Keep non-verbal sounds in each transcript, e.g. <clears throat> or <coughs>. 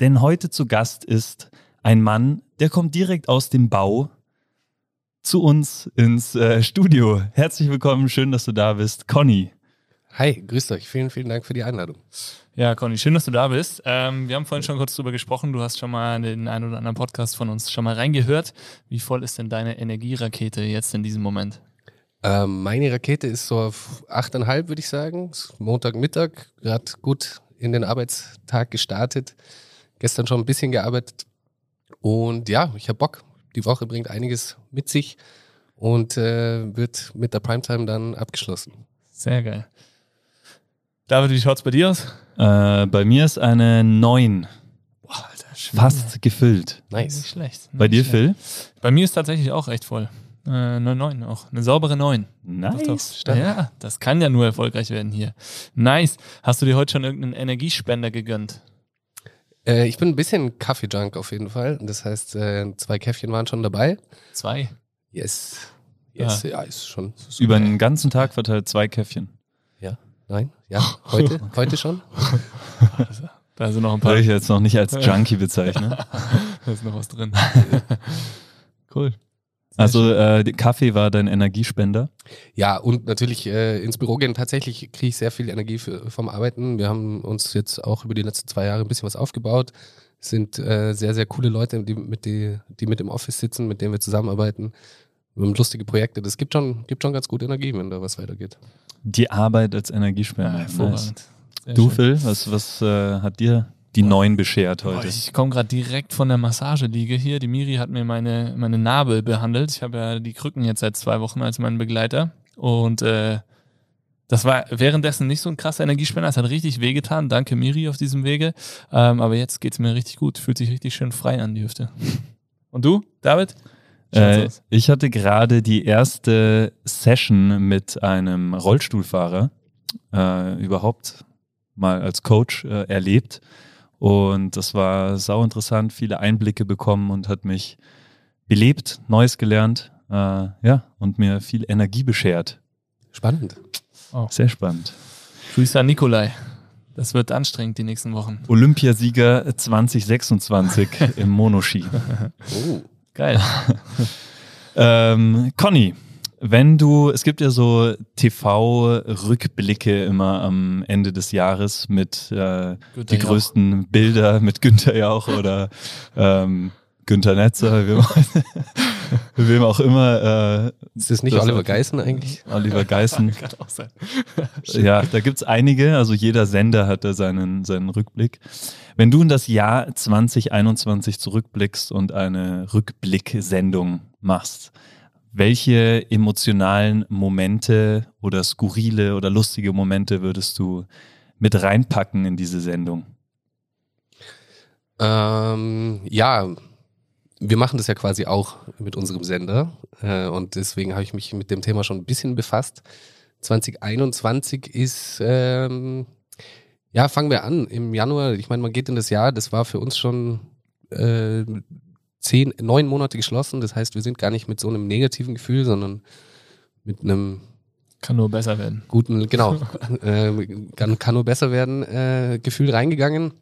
denn heute zu Gast ist ein Mann, der kommt direkt aus dem Bau zu uns ins äh, Studio. Herzlich willkommen, schön, dass du da bist, Conny. Hi, grüßt euch. Vielen, vielen Dank für die Einladung. Ja, Conny, schön, dass du da bist. Ähm, wir haben vorhin schon kurz drüber gesprochen. Du hast schon mal den einen oder anderen Podcast von uns schon mal reingehört. Wie voll ist denn deine Energierakete jetzt in diesem Moment? Ähm, meine Rakete ist so auf 8,5, würde ich sagen. Montagmittag, gerade gut in den Arbeitstag gestartet. Gestern schon ein bisschen gearbeitet. Und ja, ich habe Bock. Die Woche bringt einiges mit sich und äh, wird mit der Primetime dann abgeschlossen. Sehr geil. David, wie schaut es bei dir aus? Äh, bei mir ist eine 9. Boah, Alter, Fast gefüllt. Nice. Nicht schlecht. Bei dir, Nicht Phil? schlecht. Bei mir ist tatsächlich auch recht voll. Äh, eine 9 auch. Eine saubere 9. Nice. Doch, doch. Ja, das kann ja nur erfolgreich werden hier. Nice. Hast du dir heute schon irgendeinen Energiespender gegönnt? Äh, ich bin ein bisschen Kaffee-Junk auf jeden Fall. Das heißt, äh, zwei Käffchen waren schon dabei. Zwei. Yes. Yes, ja, ist schon. Über den ganzen Tag verteilt zwei Käffchen. Ja, nein, ja, heute, <laughs> heute schon. <laughs> Da sind noch ein paar. Soll ich jetzt noch nicht als Junkie bezeichnen? <laughs> da ist noch was drin. cool. Also äh, Kaffee war dein Energiespender? Ja, und natürlich äh, ins Büro gehen. Tatsächlich kriege ich sehr viel Energie für, vom Arbeiten. Wir haben uns jetzt auch über die letzten zwei Jahre ein bisschen was aufgebaut. Es sind äh, sehr, sehr coole Leute, die mit, die, die mit im Office sitzen, mit denen wir zusammenarbeiten. Wir haben lustige Projekte. Das gibt schon, gibt schon ganz gute Energie, wenn da was weitergeht. Die Arbeit als Energiespender. Ja, hervorragend. Sehr Du, schön. Phil, was, was äh, hat dir die neun beschert Boah, heute? ich komme gerade direkt von der Massageliege hier. Die Miri hat mir meine, meine Narbe behandelt. Ich habe ja die Krücken jetzt seit zwei Wochen als meinen Begleiter. Und äh, das war währenddessen nicht so ein krasser Energiespender. Es hat richtig wehgetan. Danke, Miri, auf diesem Wege. Ähm, aber jetzt geht's mir richtig gut. Fühlt sich richtig schön frei an, die Hüfte. Und du, David? Äh, ich hatte gerade die erste Session mit einem Rollstuhlfahrer äh, überhaupt mal als Coach äh, erlebt. Und das war sau interessant, viele Einblicke bekommen und hat mich belebt, Neues gelernt, äh, ja, und mir viel Energie beschert. Spannend. Sehr spannend. Grüße an Nikolai. Das wird anstrengend die nächsten Wochen. Olympiasieger 2026 <laughs> im Monoski. Oh. Geil. <laughs> Ähm, Conny, wenn du, es gibt ja so TV-Rückblicke immer am Ende des Jahres mit äh, die Jauch. größten Bilder mit Günther Jauch oder <laughs> ähm, Günther Netzer, wem, <laughs> wem auch immer. Äh, Ist das nicht Das- Oliver Geißen eigentlich? Oliver Geißen. <laughs> Kann auch sein. Ja, da gibt's einige, also jeder Sender hat da seinen, seinen Rückblick. Wenn du in das Jahr 2021 zurückblickst und eine Rückblicksendung machst, welche emotionalen Momente oder skurrile oder lustige Momente würdest du mit reinpacken in diese Sendung? Ähm, ja, wir machen das ja quasi auch mit unserem Sender äh, und deswegen habe ich mich mit dem Thema schon ein bisschen befasst. 2021 ist, ähm, ja, fangen wir an im Januar. Ich meine, man geht in das Jahr, das war für uns schon äh, zehn, neun Monate geschlossen. Das heißt, wir sind gar nicht mit so einem negativen Gefühl, sondern mit einem Kann nur besser werden. guten, genau, <laughs> äh, kann, kann nur besser werden, äh, Gefühl reingegangen.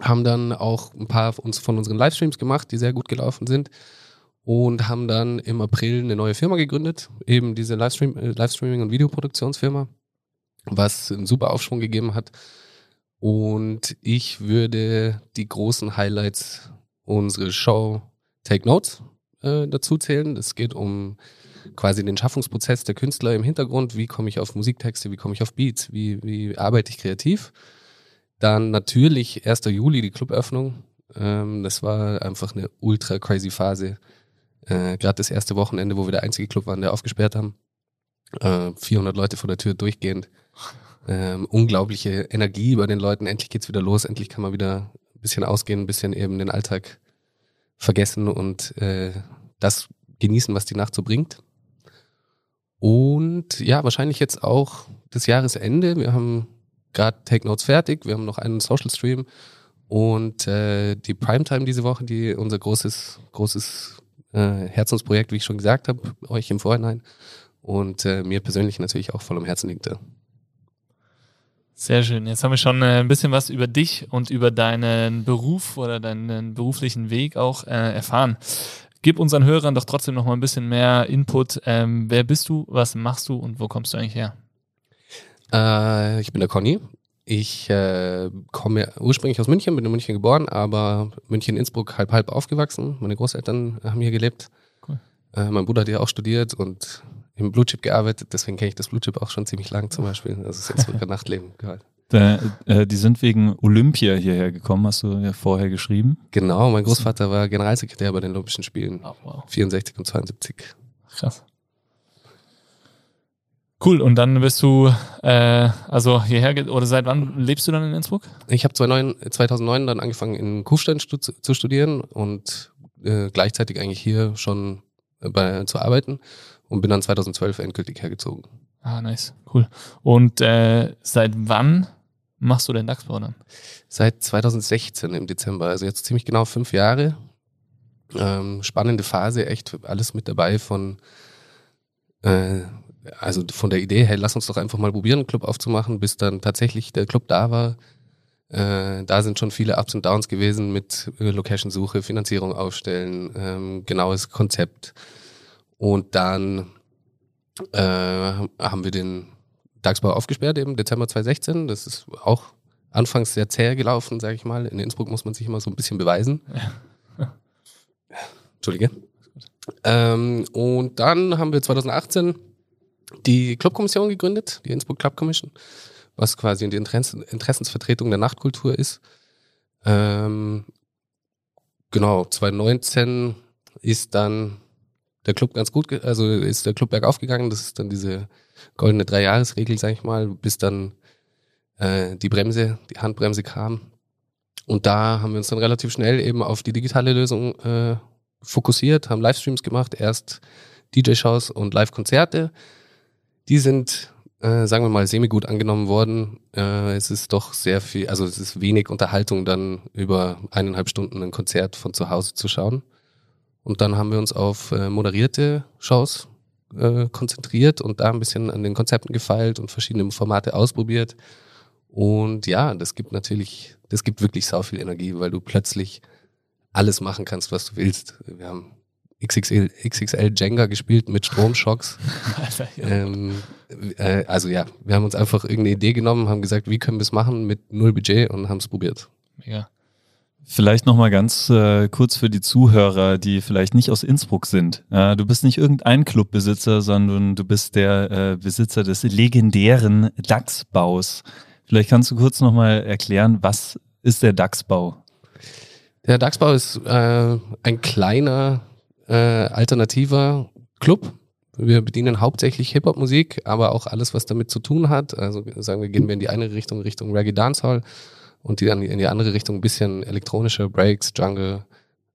Haben dann auch ein paar uns von unseren Livestreams gemacht, die sehr gut gelaufen sind. Und haben dann im April eine neue Firma gegründet, eben diese Livestream, äh, Livestreaming- und Videoproduktionsfirma, was einen super Aufschwung gegeben hat. Und ich würde die großen Highlights unserer Show Take Notes äh, dazu zählen. Es geht um quasi den Schaffungsprozess der Künstler im Hintergrund. Wie komme ich auf Musiktexte, wie komme ich auf Beats, wie, wie arbeite ich kreativ. Dann natürlich 1. Juli die Cluböffnung. Ähm, das war einfach eine ultra crazy Phase. Äh, Gerade das erste Wochenende, wo wir der einzige Club waren, der aufgesperrt haben. Äh, 400 Leute vor der Tür durchgehend. Ähm, unglaubliche Energie bei den Leuten. Endlich geht's wieder los. Endlich kann man wieder ein bisschen ausgehen, ein bisschen eben den Alltag vergessen und äh, das genießen, was die Nacht so bringt. Und ja, wahrscheinlich jetzt auch das Jahresende. Wir haben gerade Take Notes fertig, wir haben noch einen Social Stream und äh, die Primetime diese Woche, die unser großes, großes äh, Herzensprojekt, wie ich schon gesagt habe, euch im Vorhinein. Und äh, mir persönlich natürlich auch voll am Herzen liegt. Sehr schön. Jetzt haben wir schon äh, ein bisschen was über dich und über deinen Beruf oder deinen beruflichen Weg auch äh, erfahren. Gib unseren Hörern doch trotzdem noch mal ein bisschen mehr Input. Ähm, wer bist du, was machst du und wo kommst du eigentlich her? Äh, ich bin der Conny. Ich äh, komme ursprünglich aus München, bin in München geboren, aber München, Innsbruck halb halb aufgewachsen. Meine Großeltern haben hier gelebt. Cool. Äh, mein Bruder hat hier auch studiert und im Blue Chip gearbeitet, deswegen kenne ich das Blue Chip auch schon ziemlich lang zum Beispiel. Das ist jetzt sogar Nachtleben gehört. Da, äh, die sind wegen Olympia hierher gekommen, hast du ja vorher geschrieben. Genau, mein Großvater war Generalsekretär bei den Olympischen Spielen. Oh, wow. 64 und 72. Krass. Cool, und dann bist du äh, also hierher, oder seit wann lebst du dann in Innsbruck? Ich habe 2009 dann angefangen in Kufstein stu zu studieren und äh, gleichzeitig eigentlich hier schon äh, bei, zu arbeiten und bin dann 2012 endgültig hergezogen. Ah, nice, cool. Und äh, seit wann machst du den DAX-Bau dann? Seit 2016 im Dezember, also jetzt ziemlich genau fünf Jahre. Ähm, spannende Phase, echt alles mit dabei von äh, also von der Idee, hey, lass uns doch einfach mal probieren, einen Club aufzumachen, bis dann tatsächlich der Club da war. Äh, da sind schon viele Ups und Downs gewesen mit äh, Location-Suche, Finanzierung aufstellen, ähm, genaues Konzept. Und dann äh, haben wir den DAX-Bau aufgesperrt, eben Dezember 2016. Das ist auch anfangs sehr zäh gelaufen, sage ich mal. In Innsbruck muss man sich immer so ein bisschen beweisen. Ja. <laughs> Entschuldige. Ähm, und dann haben wir 2018 die Clubkommission gegründet, die Innsbruck Club Commission, was quasi die Interessen, Interessensvertretung der Nachtkultur ist. Ähm, genau, 2019 ist dann der Club ganz gut, also ist der Club bergauf gegangen. Das ist dann diese goldene Dreijahresregel, sag ich mal, bis dann äh, die Bremse, die Handbremse kam. Und da haben wir uns dann relativ schnell eben auf die digitale Lösung äh, fokussiert, haben Livestreams gemacht, erst DJ-Shows und Live-Konzerte. Die sind, äh, sagen wir mal, semi-gut angenommen worden. Äh, es ist doch sehr viel, also es ist wenig Unterhaltung, dann über eineinhalb Stunden ein Konzert von zu Hause zu schauen. Und dann haben wir uns auf äh, moderierte Shows äh, konzentriert und da ein bisschen an den Konzepten gefeilt und verschiedene Formate ausprobiert. Und ja, das gibt natürlich, das gibt wirklich sau viel Energie, weil du plötzlich alles machen kannst, was du willst. Wir haben XXL, XXL Jenga gespielt mit Stromschocks. <laughs> ähm, äh, also ja, wir haben uns einfach irgendeine Idee genommen, haben gesagt, wie können wir es machen mit null Budget und haben es probiert. Mega. Vielleicht nochmal ganz äh, kurz für die Zuhörer, die vielleicht nicht aus Innsbruck sind. Äh, du bist nicht irgendein Clubbesitzer, sondern du bist der äh, Besitzer des legendären DAX-Baus. Vielleicht kannst du kurz nochmal erklären, was ist der DAX-Bau? Der DAX-Bau ist äh, ein kleiner äh, alternativer Club. Wir bedienen hauptsächlich Hip-Hop-Musik, aber auch alles, was damit zu tun hat. Also sagen wir, gehen wir in die eine Richtung, Richtung Reggae Dancehall und die dann in die andere Richtung ein bisschen elektronische Breaks, Jungle,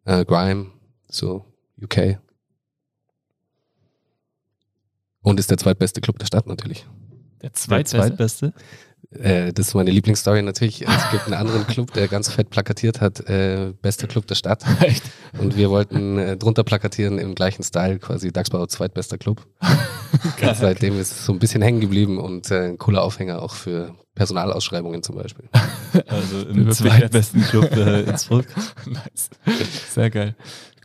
äh, Grime, so UK. Und ist der zweitbeste Club der Stadt natürlich. Der zweitbeste? Der zweitbeste? Äh, das ist meine Lieblingsstory natürlich. Es gibt einen anderen <laughs> Club, der ganz fett plakatiert hat, äh, bester Club der Stadt. <laughs> Echt? Und wir wollten äh, drunter plakatieren im gleichen Style, quasi Dachsbau zweitbester Club. <laughs> Geil, seitdem ist es so ein bisschen hängen geblieben und äh, ein cooler Aufhänger auch für Personalausschreibungen zum Beispiel. Also im zweitbesten Club äh, Innsbruck. nice. Sehr geil.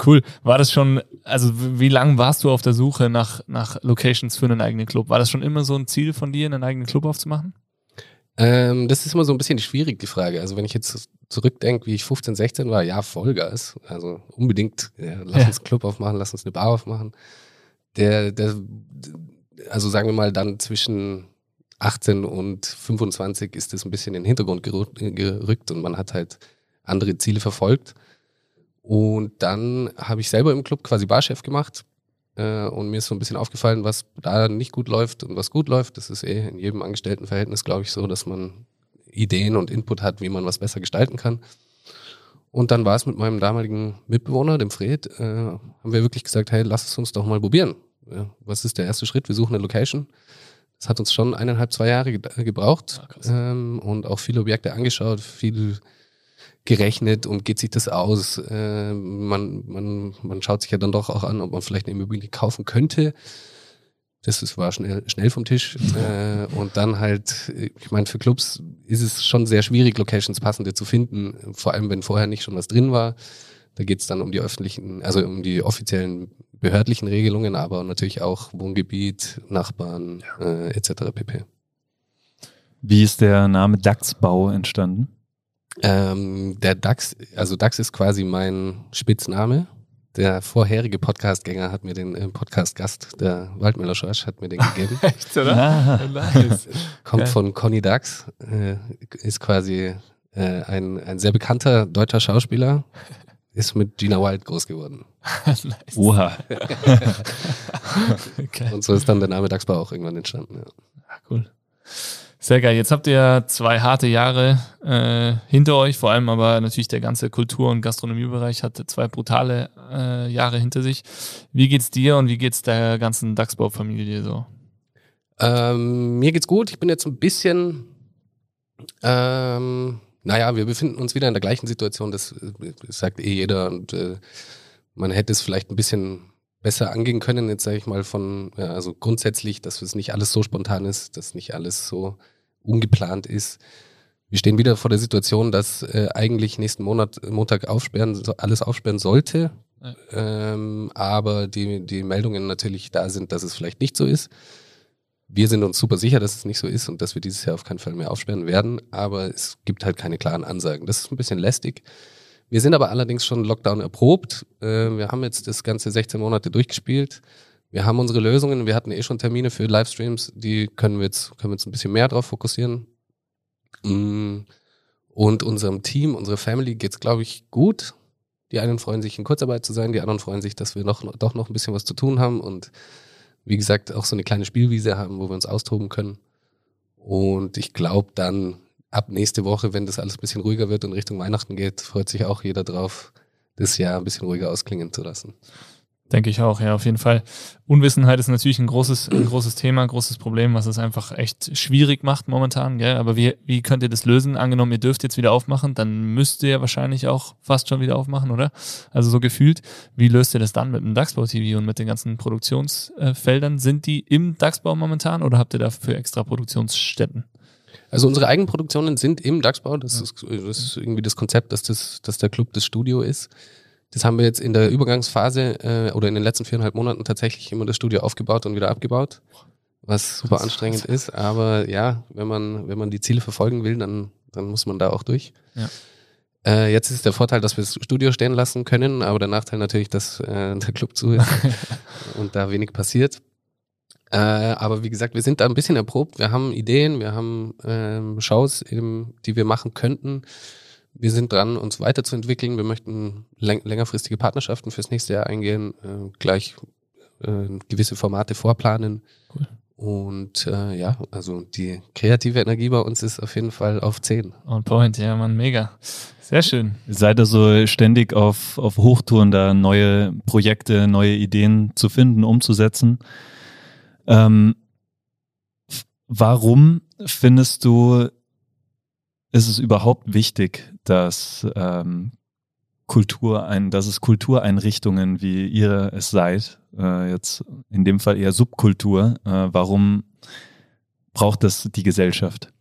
Cool. War das schon, also wie lange warst du auf der Suche nach, nach Locations für einen eigenen Club? War das schon immer so ein Ziel von dir, einen eigenen Club aufzumachen? Ähm, das ist immer so ein bisschen schwierig, die Frage. Also wenn ich jetzt zurückdenke, wie ich 15, 16 war, ja, Vollgas. Also unbedingt, ja, lass ja. uns einen Club aufmachen, lass uns eine Bar aufmachen. Der, der, also sagen wir mal dann zwischen 18 und 25 ist das ein bisschen in den Hintergrund gerückt und man hat halt andere Ziele verfolgt. Und dann habe ich selber im Club quasi Barchef gemacht äh, und mir ist so ein bisschen aufgefallen, was da nicht gut läuft und was gut läuft. Das ist eh in jedem Angestelltenverhältnis, glaube ich, so, dass man Ideen und Input hat, wie man was besser gestalten kann. Und dann war es mit meinem damaligen Mitbewohner, dem Fred, äh, haben wir wirklich gesagt, hey, lass es uns doch mal probieren. Ja, was ist der erste Schritt? Wir suchen eine Location. Das hat uns schon eineinhalb, zwei Jahre ge gebraucht Ah, ähm, und auch viele Objekte angeschaut, viel gerechnet und geht sich das aus. Äh, man, man, man schaut sich ja dann doch auch an, ob man vielleicht eine Immobilie kaufen könnte. Das ist, war schnell, schnell vom Tisch. äh, und dann halt, ich meine, für Clubs ist es schon sehr schwierig, Locations passende zu finden, vor allem wenn vorher nicht schon was drin war. Da geht es dann um die öffentlichen, also um die offiziellen behördlichen Regelungen, aber natürlich auch Wohngebiet, Nachbarn äh, etc. pp. Wie ist der Name DAX-Bau entstanden? Ähm, der DAX, also DAX ist quasi mein Spitzname. Der vorherige Podcastgänger hat mir den äh, Podcast-Gast, der Waldmüller Schorsch, hat mir den gegeben. <laughs> Echt, oder? Ah, Nice. Kommt von Conny Dax, äh, ist quasi äh, ein, ein sehr bekannter deutscher Schauspieler, ist mit Gina Wild groß geworden. <laughs> nice. oha. <laughs> Okay. Und so ist dann der Name Dachsbau auch irgendwann entstanden. Ja. Ah, cool. Sehr geil. Jetzt habt ihr zwei harte Jahre äh, hinter euch, vor allem aber natürlich der ganze Kultur- und Gastronomiebereich hat zwei brutale äh, Jahre hinter sich. Wie geht's dir und wie geht's der ganzen DAX-Bau-Familie so? Ähm, mir geht's gut. Ich bin jetzt ein bisschen, ähm, naja, wir befinden uns wieder in der gleichen Situation. Das, äh, das sagt eh jeder und äh, man hätte es vielleicht ein bisschen besser angehen können. Jetzt sage ich mal von, ja, also grundsätzlich, dass es nicht alles so spontan ist, dass nicht alles so ungeplant ist. Wir stehen wieder vor der Situation, dass äh, eigentlich nächsten Monat Montag aufsperren, alles aufsperren sollte. Ja. Ähm, aber die, die Meldungen natürlich da sind, dass es vielleicht nicht so ist. Wir sind uns super sicher, dass es nicht so ist und dass wir dieses Jahr auf keinen Fall mehr aufsperren werden, aber es gibt halt keine klaren Ansagen. Das ist ein bisschen lästig. Wir sind aber allerdings schon Lockdown erprobt. Äh, wir haben jetzt das ganze 16 Monate durchgespielt. Wir haben unsere Lösungen. Wir hatten eh schon Termine für Livestreams. Die können wir jetzt, können wir jetzt ein bisschen mehr drauf fokussieren. Mm, Und unserem Team, unserer Family geht's, glaube ich, gut. Die einen freuen sich, in Kurzarbeit zu sein. Die anderen freuen sich, dass wir noch, doch noch ein bisschen was zu tun haben und wie gesagt, auch so eine kleine Spielwiese haben, wo wir uns austoben können. Und ich glaube dann ab nächste Woche, wenn das alles ein bisschen ruhiger wird und Richtung Weihnachten geht, freut sich auch jeder drauf, das Jahr ein bisschen ruhiger ausklingen zu lassen. Denke ich auch, ja, auf jeden Fall. Unwissenheit ist natürlich ein großes, ein großes Thema, ein großes Problem, was es einfach echt schwierig macht momentan, gell? Aber wie, wie könnt ihr das lösen? Angenommen, ihr dürft jetzt wieder aufmachen, dann müsst ihr ja wahrscheinlich auch fast schon wieder aufmachen, oder? Also so gefühlt. Wie löst ihr das dann mit dem DAX-Bau-TV und mit den ganzen Produktionsfeldern? Sind die im DAX-Bau momentan oder habt ihr dafür extra Produktionsstätten? Also unsere Eigenproduktionen sind im DAX-Bau. Das, ist, das ist irgendwie das Konzept, dass, das, dass der Club das Studio ist. Das haben wir jetzt in der Übergangsphase äh, oder in den letzten viereinhalb Monaten tatsächlich immer das Studio aufgebaut und wieder abgebaut, was super Krass. anstrengend ist. Aber ja, wenn man, wenn man die Ziele verfolgen will, dann, dann muss man da auch durch. Ja. Äh, jetzt ist der Vorteil, dass wir das Studio stehen lassen können, aber der Nachteil natürlich, dass äh, der Club zu ist <laughs> und da wenig passiert. Äh, aber wie gesagt, wir sind da ein bisschen erprobt. Wir haben Ideen, wir haben ähm, Shows, eben, die wir machen könnten. Wir sind dran, uns weiterzuentwickeln. Wir möchten läng längerfristige Partnerschaften fürs nächste Jahr eingehen, äh, gleich äh, gewisse Formate vorplanen. Cool. Und äh, ja, also die kreative Energie bei uns ist auf jeden Fall auf 10. On point, ja, Mann, mega. Sehr schön. Seid ihr so ständig auf, auf Hochtouren, da neue Projekte, neue Ideen zu finden, umzusetzen? Ähm, warum findest du, ist es überhaupt wichtig, dass ähm, Kultur ein, dass es Kultureinrichtungen wie ihr es seid, äh, jetzt in dem Fall eher Subkultur, äh, warum braucht das die Gesellschaft?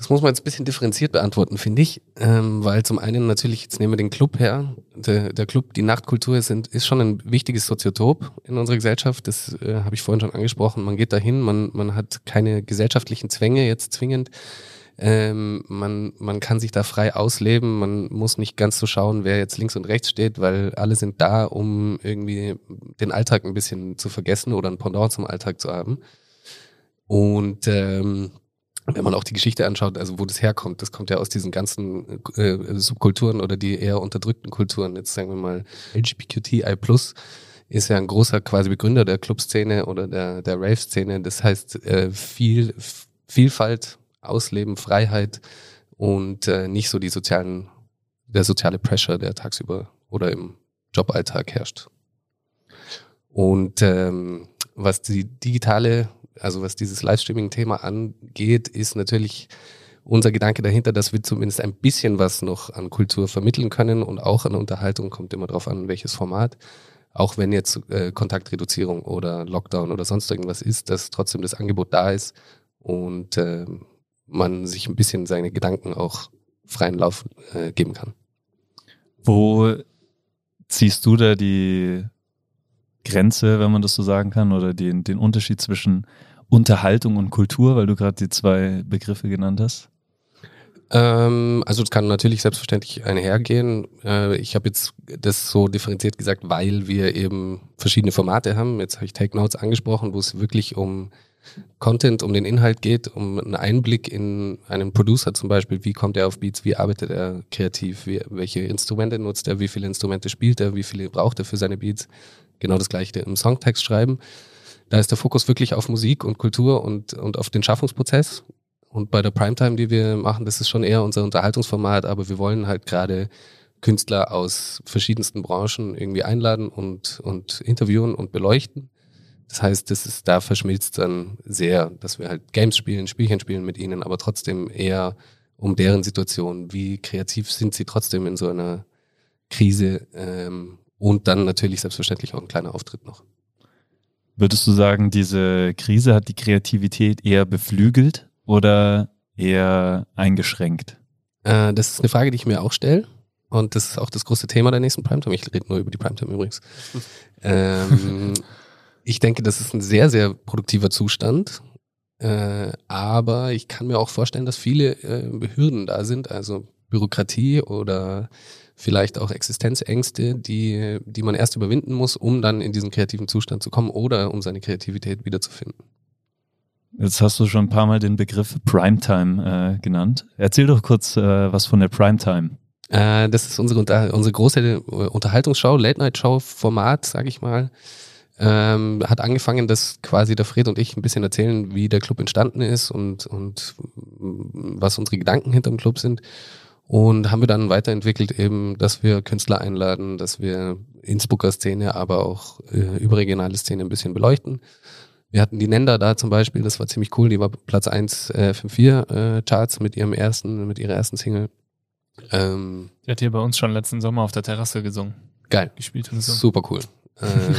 Das muss man jetzt ein bisschen differenziert beantworten, finde ich. Ähm, weil zum einen natürlich, jetzt nehmen wir den Club her. Der, der Club, die Nachtkultur sind, ist schon ein wichtiges Soziotop in unserer Gesellschaft. Das äh, habe ich vorhin schon angesprochen. Man geht dahin, man, man hat keine gesellschaftlichen Zwänge jetzt zwingend. Ähm, man, man kann sich da frei ausleben. Man muss nicht ganz so schauen, wer jetzt links und rechts steht, weil alle sind da, um irgendwie den Alltag ein bisschen zu vergessen oder ein Pendant zum Alltag zu haben. Und ähm, wenn man auch die Geschichte anschaut, also wo das herkommt, das kommt ja aus diesen ganzen äh, Subkulturen oder die eher unterdrückten Kulturen. Jetzt sagen wir mal LGBTQI+, ist ja ein großer quasi Begründer der Clubszene oder der, der Rave-Szene. Das heißt, äh, viel, Vielfalt, Ausleben, Freiheit und äh, nicht so die sozialen der soziale Pressure, der tagsüber oder im Joballtag herrscht. Und ähm, was die digitale, also was dieses Livestreaming-Thema angeht, ist natürlich unser Gedanke dahinter, dass wir zumindest ein bisschen was noch an Kultur vermitteln können und auch an Unterhaltung, kommt immer darauf an, welches Format. Auch wenn jetzt äh, Kontaktreduzierung oder Lockdown oder sonst irgendwas ist, dass trotzdem das Angebot da ist und äh, man sich ein bisschen seine Gedanken auch freien Lauf äh, geben kann. Wo ziehst du da die Grenze, wenn man das so sagen kann, oder den, den Unterschied zwischen Unterhaltung und Kultur, weil du gerade die zwei Begriffe genannt hast? Ähm, also es kann natürlich selbstverständlich einhergehen. Äh, ich habe jetzt das so differenziert gesagt, weil wir eben verschiedene Formate haben. Jetzt habe ich Take Notes angesprochen, wo es wirklich um Content, um den Inhalt geht, um einen Einblick in einen Producer zum Beispiel. Wie kommt er auf Beats? Wie arbeitet er kreativ? Wie, welche Instrumente nutzt er? Wie viele Instrumente spielt er? Wie viele braucht er für seine Beats? Genau das gleiche im Songtext schreiben. Da ist der Fokus wirklich auf Musik und Kultur und, und auf den Schaffungsprozess. Und bei der Primetime, die wir machen, das ist schon eher unser Unterhaltungsformat, aber wir wollen halt gerade Künstler aus verschiedensten Branchen irgendwie einladen und, und interviewen und beleuchten. Das heißt, das ist, da verschmilzt dann sehr, dass wir halt Games spielen, Spielchen spielen mit ihnen, aber trotzdem eher um deren Situation. Wie kreativ sind sie trotzdem in so einer Krise? Ähm, und dann natürlich selbstverständlich auch ein kleiner Auftritt noch. Würdest du sagen, diese Krise hat die Kreativität eher beflügelt oder eher eingeschränkt? Äh, das ist eine Frage, die ich mir auch stelle. Und das ist auch das große Thema der nächsten Primetime. Ich rede nur über die Primetime übrigens. <laughs> ähm, ich denke, das ist ein sehr, sehr produktiver Zustand. Äh, aber ich kann mir auch vorstellen, dass viele äh, Hürden da sind, also Bürokratie oder vielleicht auch Existenzängste, die, die man erst überwinden muss, um dann in diesen kreativen Zustand zu kommen oder um seine Kreativität wiederzufinden. Jetzt hast du schon ein paar Mal den Begriff Primetime äh, genannt. Erzähl doch kurz äh, was von der Primetime. Äh, das ist unsere, unsere große äh, Unterhaltungsshow, Late-Night-Show-Format, sag ich mal. Ähm, hat angefangen, dass quasi der Fred und ich ein bisschen erzählen, wie der Club entstanden ist und, und was unsere Gedanken hinterm Club sind. Und haben wir dann weiterentwickelt eben, dass wir Künstler einladen, dass wir Innsbrucker Szene, aber auch äh, überregionale Szene ein bisschen beleuchten. Wir hatten die Nenda da zum Beispiel, das war ziemlich cool, die war Platz 1 äh, 5-4 äh, Charts mit ihrem ersten, mit ihrer ersten Single. Ähm, die hat hier bei uns schon letzten Sommer auf der Terrasse gesungen. Geil. Gespielt und so. Super cool. Ähm,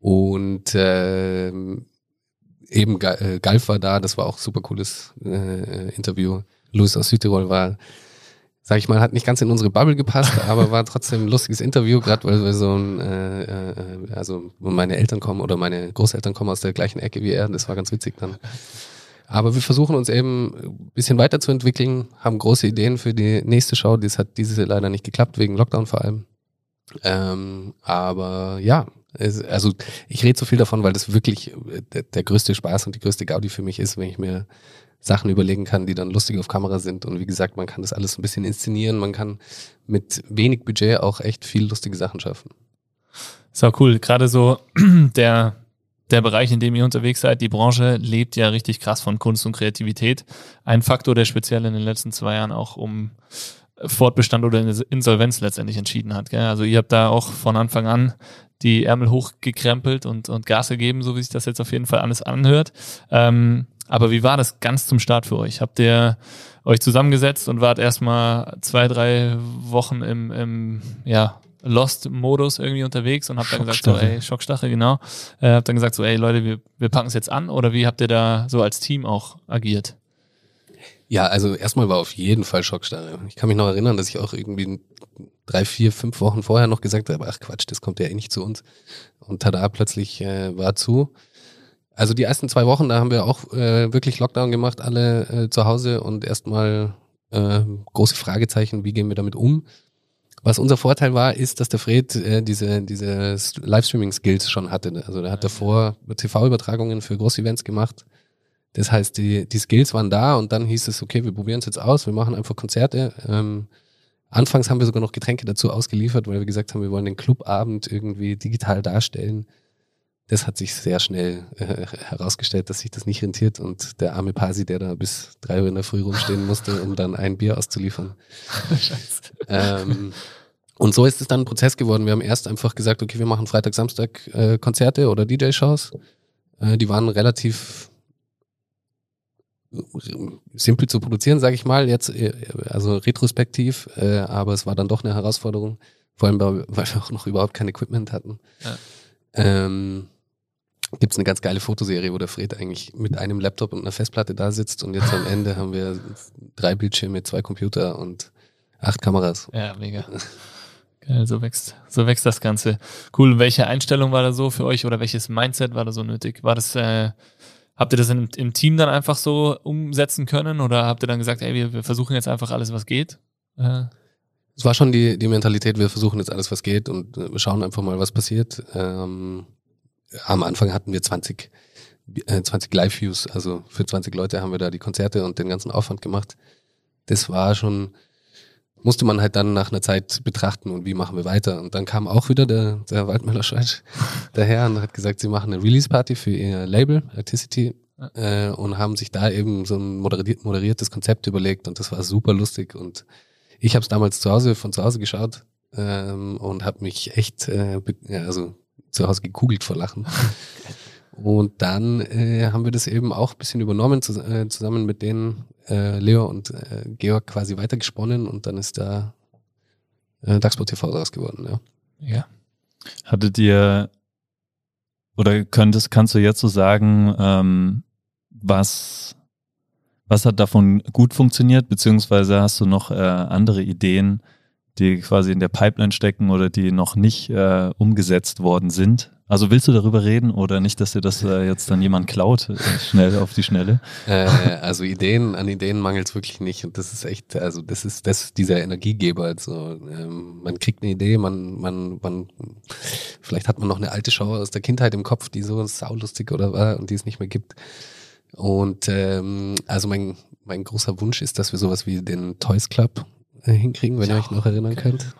und ähm, eben äh, Galf war da, das war auch super cooles äh, Interview. Louis aus Südtirol war sag ich mal, hat nicht ganz in unsere Bubble gepasst, <laughs> aber war trotzdem ein lustiges Interview, gerade weil wir so ein, äh, äh, also meine Eltern kommen oder meine Großeltern kommen aus der gleichen Ecke wie er, das war ganz witzig dann. Aber wir versuchen uns eben ein bisschen weiterzuentwickeln, haben große Ideen für die nächste Show, das hat diese leider nicht geklappt, wegen Lockdown vor allem. Ähm, aber ja, es, also ich rede so viel davon, weil das wirklich der, der größte Spaß und die größte Gaudi für mich ist, wenn ich mir Sachen überlegen kann, die dann lustig auf Kamera sind. Und wie gesagt, man kann das alles ein bisschen inszenieren. Man kann mit wenig Budget auch echt viel lustige Sachen schaffen. So cool. Gerade so <clears throat> der, der Bereich, in dem ihr unterwegs seid, die Branche lebt ja richtig krass von Kunst und Kreativität. Ein Faktor, der speziell in den letzten zwei Jahren auch um Fortbestand oder Insolvenz letztendlich entschieden hat. Gell? Also ihr habt da auch von Anfang an die Ärmel hochgekrempelt und, und Gas gegeben, so wie sich das jetzt auf jeden Fall alles anhört. Ähm, aber wie war das ganz zum Start für euch? Habt ihr euch zusammengesetzt und wart erstmal zwei, drei Wochen im, im ja, Lost-Modus irgendwie unterwegs und habt dann gesagt, so, ey, Schockstache, genau. Äh, habt dann gesagt, so, ey, Leute, wir, wir packen es jetzt an oder wie habt ihr da so als Team auch agiert? Ja, also erstmal war auf jeden Fall Schockstarre. Ich kann mich noch erinnern, dass ich auch irgendwie drei, vier, fünf Wochen vorher noch gesagt habe, ach Quatsch, das kommt ja eh nicht zu uns. Und tada, plötzlich äh, war zu. Also die ersten zwei Wochen, da haben wir auch äh, wirklich Lockdown gemacht, alle äh, zu Hause und erstmal äh, große Fragezeichen, wie gehen wir damit um? Was unser Vorteil war, ist, dass der Fred äh, diese, diese Livestreaming-Skills schon hatte. Also der hat davor TV-Übertragungen für Groß-Events gemacht. Das heißt, die, die Skills waren da und dann hieß es, okay, wir probieren es jetzt aus, wir machen einfach Konzerte. Ähm, anfangs haben wir sogar noch Getränke dazu ausgeliefert, weil wir gesagt haben, wir wollen den Clubabend irgendwie digital darstellen das hat sich sehr schnell äh, herausgestellt, dass sich das nicht rentiert und der arme Pasi, der da bis drei Uhr in der Früh rumstehen musste, um dann ein Bier auszuliefern. ähm, und so ist es dann ein Prozess geworden. Wir haben erst einfach gesagt, okay, wir machen Freitag, Samstag äh, Konzerte oder DJ-Shows. Äh, die waren relativ simpel zu produzieren, sage ich mal, jetzt, äh, also retrospektiv, äh, aber es war dann doch eine Herausforderung, vor allem, weil wir auch noch überhaupt kein Equipment hatten. Ja. Ähm, Gibt es eine ganz geile Fotoserie, wo der Fred eigentlich mit einem Laptop und einer Festplatte da sitzt und jetzt am Ende haben wir drei Bildschirme, zwei Computer und acht Kameras. Ja, mega. Geil, so wächst, so wächst das Ganze. Cool. Welche Einstellung war da so für euch oder welches Mindset war da so nötig? War das, äh, habt ihr das im, im Team dann einfach so umsetzen können oder habt ihr dann gesagt, ey, wir, wir versuchen jetzt einfach alles, was geht? Äh, es war schon die, die Mentalität, wir versuchen jetzt alles, was geht und äh, wir schauen einfach mal, was passiert. Ähm, am Anfang hatten wir 20, äh, 20 Live-Views, also für 20 Leute haben wir da die Konzerte und den ganzen Aufwand gemacht. Das war schon, musste man halt dann nach einer Zeit betrachten und wie machen wir weiter. Und dann kam auch wieder der, der Waldmüller Schweiz <laughs> daher und hat gesagt, sie machen eine Release-Party für ihr Label, Articity, äh, und haben sich da eben so ein moderiertes Konzept überlegt und das war super lustig und ich habe es damals zu Hause von zu Hause geschaut ähm, und habe mich echt äh, ja, also zu Hause gekugelt vor Lachen. <laughs> und dann äh, haben wir das eben auch ein bisschen übernommen, zu, äh, zusammen mit denen äh, Leo und äh, Georg quasi weitergesponnen und dann ist da äh, Dachsport TV draus geworden, ja. Ja. Hattet ihr oder könntest, kannst du jetzt so sagen, ähm, was was hat davon gut funktioniert, beziehungsweise hast du noch äh, andere Ideen, die quasi in der Pipeline stecken oder die noch nicht äh, umgesetzt worden sind? Also willst du darüber reden oder nicht, dass dir das äh, jetzt dann jemand klaut, äh, schnell auf die Schnelle? Äh, also Ideen, an Ideen mangelt es wirklich nicht. Und das ist echt, also das ist das ist dieser Energiegeber. Also ähm, man kriegt eine Idee, man, man, man, vielleicht hat man noch eine alte Show aus der Kindheit im Kopf, die so saulustig oder war und die es nicht mehr gibt. Und ähm, also mein, mein großer Wunsch ist, dass wir sowas wie den Toys Club äh, hinkriegen, wenn ja, ihr euch noch erinnern okay. könnt.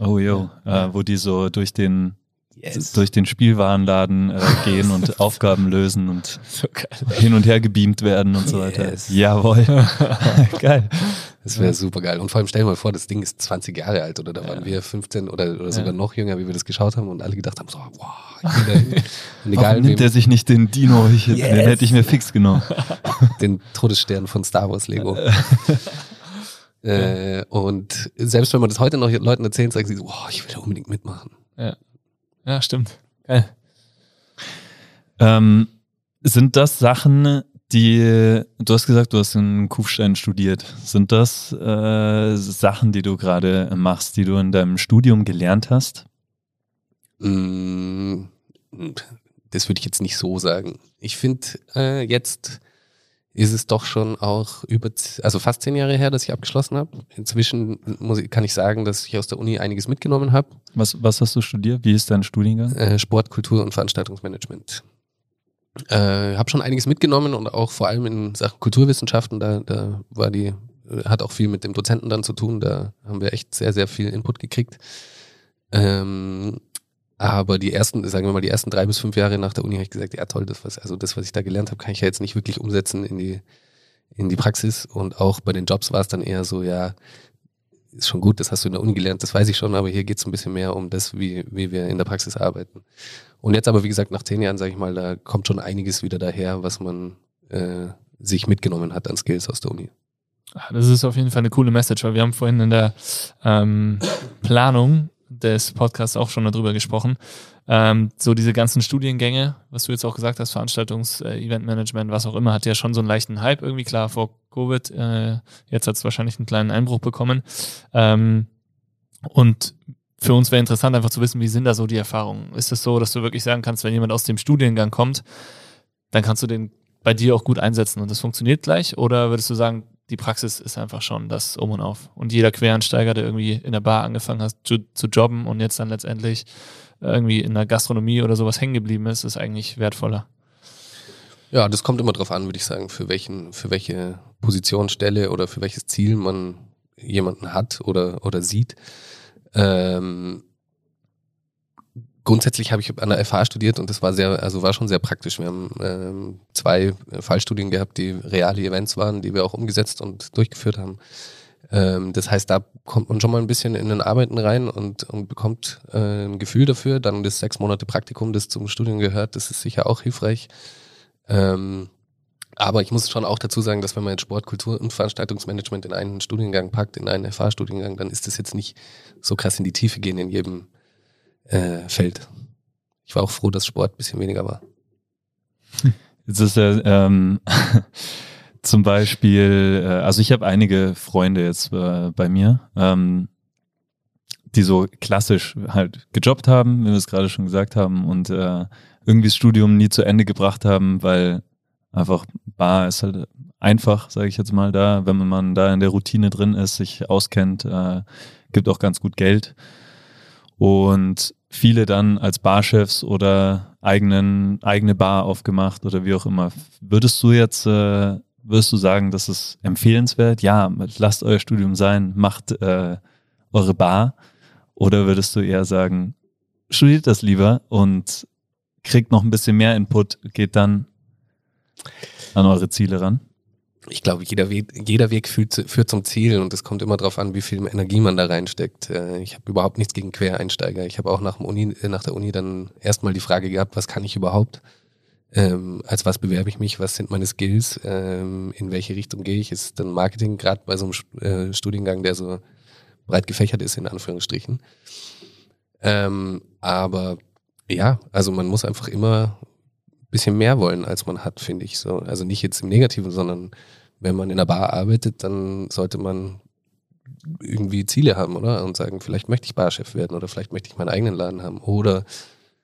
Oh jo, ja. äh, wo die so durch den yes. durch den Spielwarenladen äh, gehen und <laughs> Aufgaben lösen und so hin und her gebeamt werden und so weiter. Yes. Jawohl. <laughs> geil. Das wäre super geil. Und vor allem stell dir mal vor, das Ding ist 20 Jahre alt oder da ja. waren wir 15 oder, oder sogar ja. noch jünger, wie wir das geschaut haben und alle gedacht haben, so, wow, Und egal, Warum nimmt er sich nicht den Dino? Ich, yes. Den hätte ich mir fix genommen. <laughs> Den Todesstern von Star Wars Lego. äh, und selbst wenn man das heute noch Leuten erzählt, sagen sie so, wow, ich will da unbedingt mitmachen. Ja. Ja, stimmt. Geil. Ähm, sind das Sachen, die, du hast gesagt, du hast in Kufstein studiert. Sind das äh, Sachen, die du gerade machst, die du in deinem Studium gelernt hast? Mm, das würde ich jetzt nicht so sagen. Ich finde äh, jetzt ist es doch schon auch über, also fast zehn Jahre her, dass ich abgeschlossen habe. Inzwischen muss ich, kann ich sagen, dass ich aus der Uni einiges mitgenommen habe. Was, was hast du studiert? Wie ist dein Studiengang? Äh, Sport, Kultur und Veranstaltungsmanagement. Äh, habe schon einiges mitgenommen und auch vor allem in Sachen Kulturwissenschaften, da, da war die, hat auch viel mit dem Dozenten dann zu tun, da haben wir echt sehr, sehr viel Input gekriegt. Ähm, aber die ersten, sagen wir mal, die ersten drei bis fünf Jahre nach der Uni habe ich gesagt, ja toll, das was, also das, was ich da gelernt habe, kann ich ja jetzt nicht wirklich umsetzen in die, in die Praxis. Und auch bei den Jobs war es dann eher so, ja, ist schon gut, das hast du in der Uni gelernt, das weiß ich schon, aber hier geht es ein bisschen mehr um das, wie, wie wir in der Praxis arbeiten. Und jetzt aber, wie gesagt, nach zehn Jahren, sage ich mal, da kommt schon einiges wieder daher, was man äh, sich mitgenommen hat an Skills aus der Uni. Das ist auf jeden Fall eine coole Message, weil wir haben vorhin in der ähm, Planung des Podcasts auch schon darüber gesprochen. Ähm, so diese ganzen Studiengänge, was du jetzt auch gesagt hast, Veranstaltungs-, äh, was auch immer, hat ja schon so einen leichten Hype irgendwie, klar, vor Covid. Äh, jetzt hat es wahrscheinlich einen kleinen Einbruch bekommen. Ähm, und für uns wäre interessant, einfach zu wissen, wie sind da so die Erfahrungen? Ist es so, dass du wirklich sagen kannst, wenn jemand aus dem Studiengang kommt, dann kannst du den bei dir auch gut einsetzen und das funktioniert gleich? Oder würdest du sagen, die Praxis ist einfach schon das Um und Auf. Und jeder Quereinsteiger, der irgendwie in der Bar angefangen hat zu, zu jobben und jetzt dann letztendlich irgendwie in der Gastronomie oder sowas hängen geblieben ist, ist eigentlich wertvoller. Ja, das kommt immer drauf an, würde ich sagen, für welchen, für welche Positionsstelle oder für welches Ziel man jemanden hat oder, oder sieht. Ähm, grundsätzlich habe ich an der FH studiert und das war sehr, also war schon sehr praktisch. Wir haben ähm, zwei Fallstudien gehabt, die reale Events waren, die wir auch umgesetzt und durchgeführt haben. Ähm, das heißt, da kommt man schon mal ein bisschen in den Arbeiten rein und, und bekommt äh, ein Gefühl dafür. Dann das sechs Monate Praktikum, das zum Studium gehört, das ist sicher auch hilfreich. Ähm, aber ich muss schon auch dazu sagen, dass wenn man jetzt Sport, Kultur und Veranstaltungsmanagement in einen Studiengang packt, in einen FH-Studiengang, dann ist das jetzt nicht so krass in die Tiefe gehen in jedem äh, Feld. Ich war auch froh, dass Sport ein bisschen weniger war. Jetzt ist ja ähm, <laughs> zum Beispiel, äh, also ich habe einige Freunde jetzt äh, bei mir, ähm, die so klassisch halt gejobbt haben, wie wir es gerade schon gesagt haben, und äh, irgendwie das Studium nie zu Ende gebracht haben, weil einfach Bar ist halt einfach, sage ich jetzt mal, da, wenn man da in der Routine drin ist, sich auskennt, äh, gibt auch ganz gut Geld. Und viele dann als Barchefs oder eigenen, eigene Bar aufgemacht oder wie auch immer. Würdest du jetzt, äh, würdest du sagen, das ist empfehlenswert? Ja, lasst euer Studium sein, macht äh, eure Bar. Oder würdest du eher sagen, studiert das lieber und kriegt noch ein bisschen mehr Input, geht dann an eure Ziele ran? Ich glaube, jeder Weg, jeder Weg führt, führt zum Ziel und es kommt immer darauf an, wie viel Energie man da reinsteckt. Äh, ich habe überhaupt nichts gegen Quereinsteiger. Ich habe auch nach, Uni, äh, nach der Uni dann erstmal die Frage gehabt, was kann ich überhaupt? Ähm, als was bewerbe ich mich? Was sind meine Skills? Ähm, in welche Richtung gehe ich? Ist dann Marketing gerade bei so einem äh, Studiengang, der so breit gefächert ist, in Anführungsstrichen. Ähm, aber ja, also man muss einfach immer bisschen mehr wollen, als man hat, finde ich so. Also nicht jetzt im Negativen, sondern wenn man in einer Bar arbeitet, dann sollte man irgendwie Ziele haben, oder? Und sagen, vielleicht möchte ich Barchef werden oder vielleicht möchte ich meinen eigenen Laden haben oder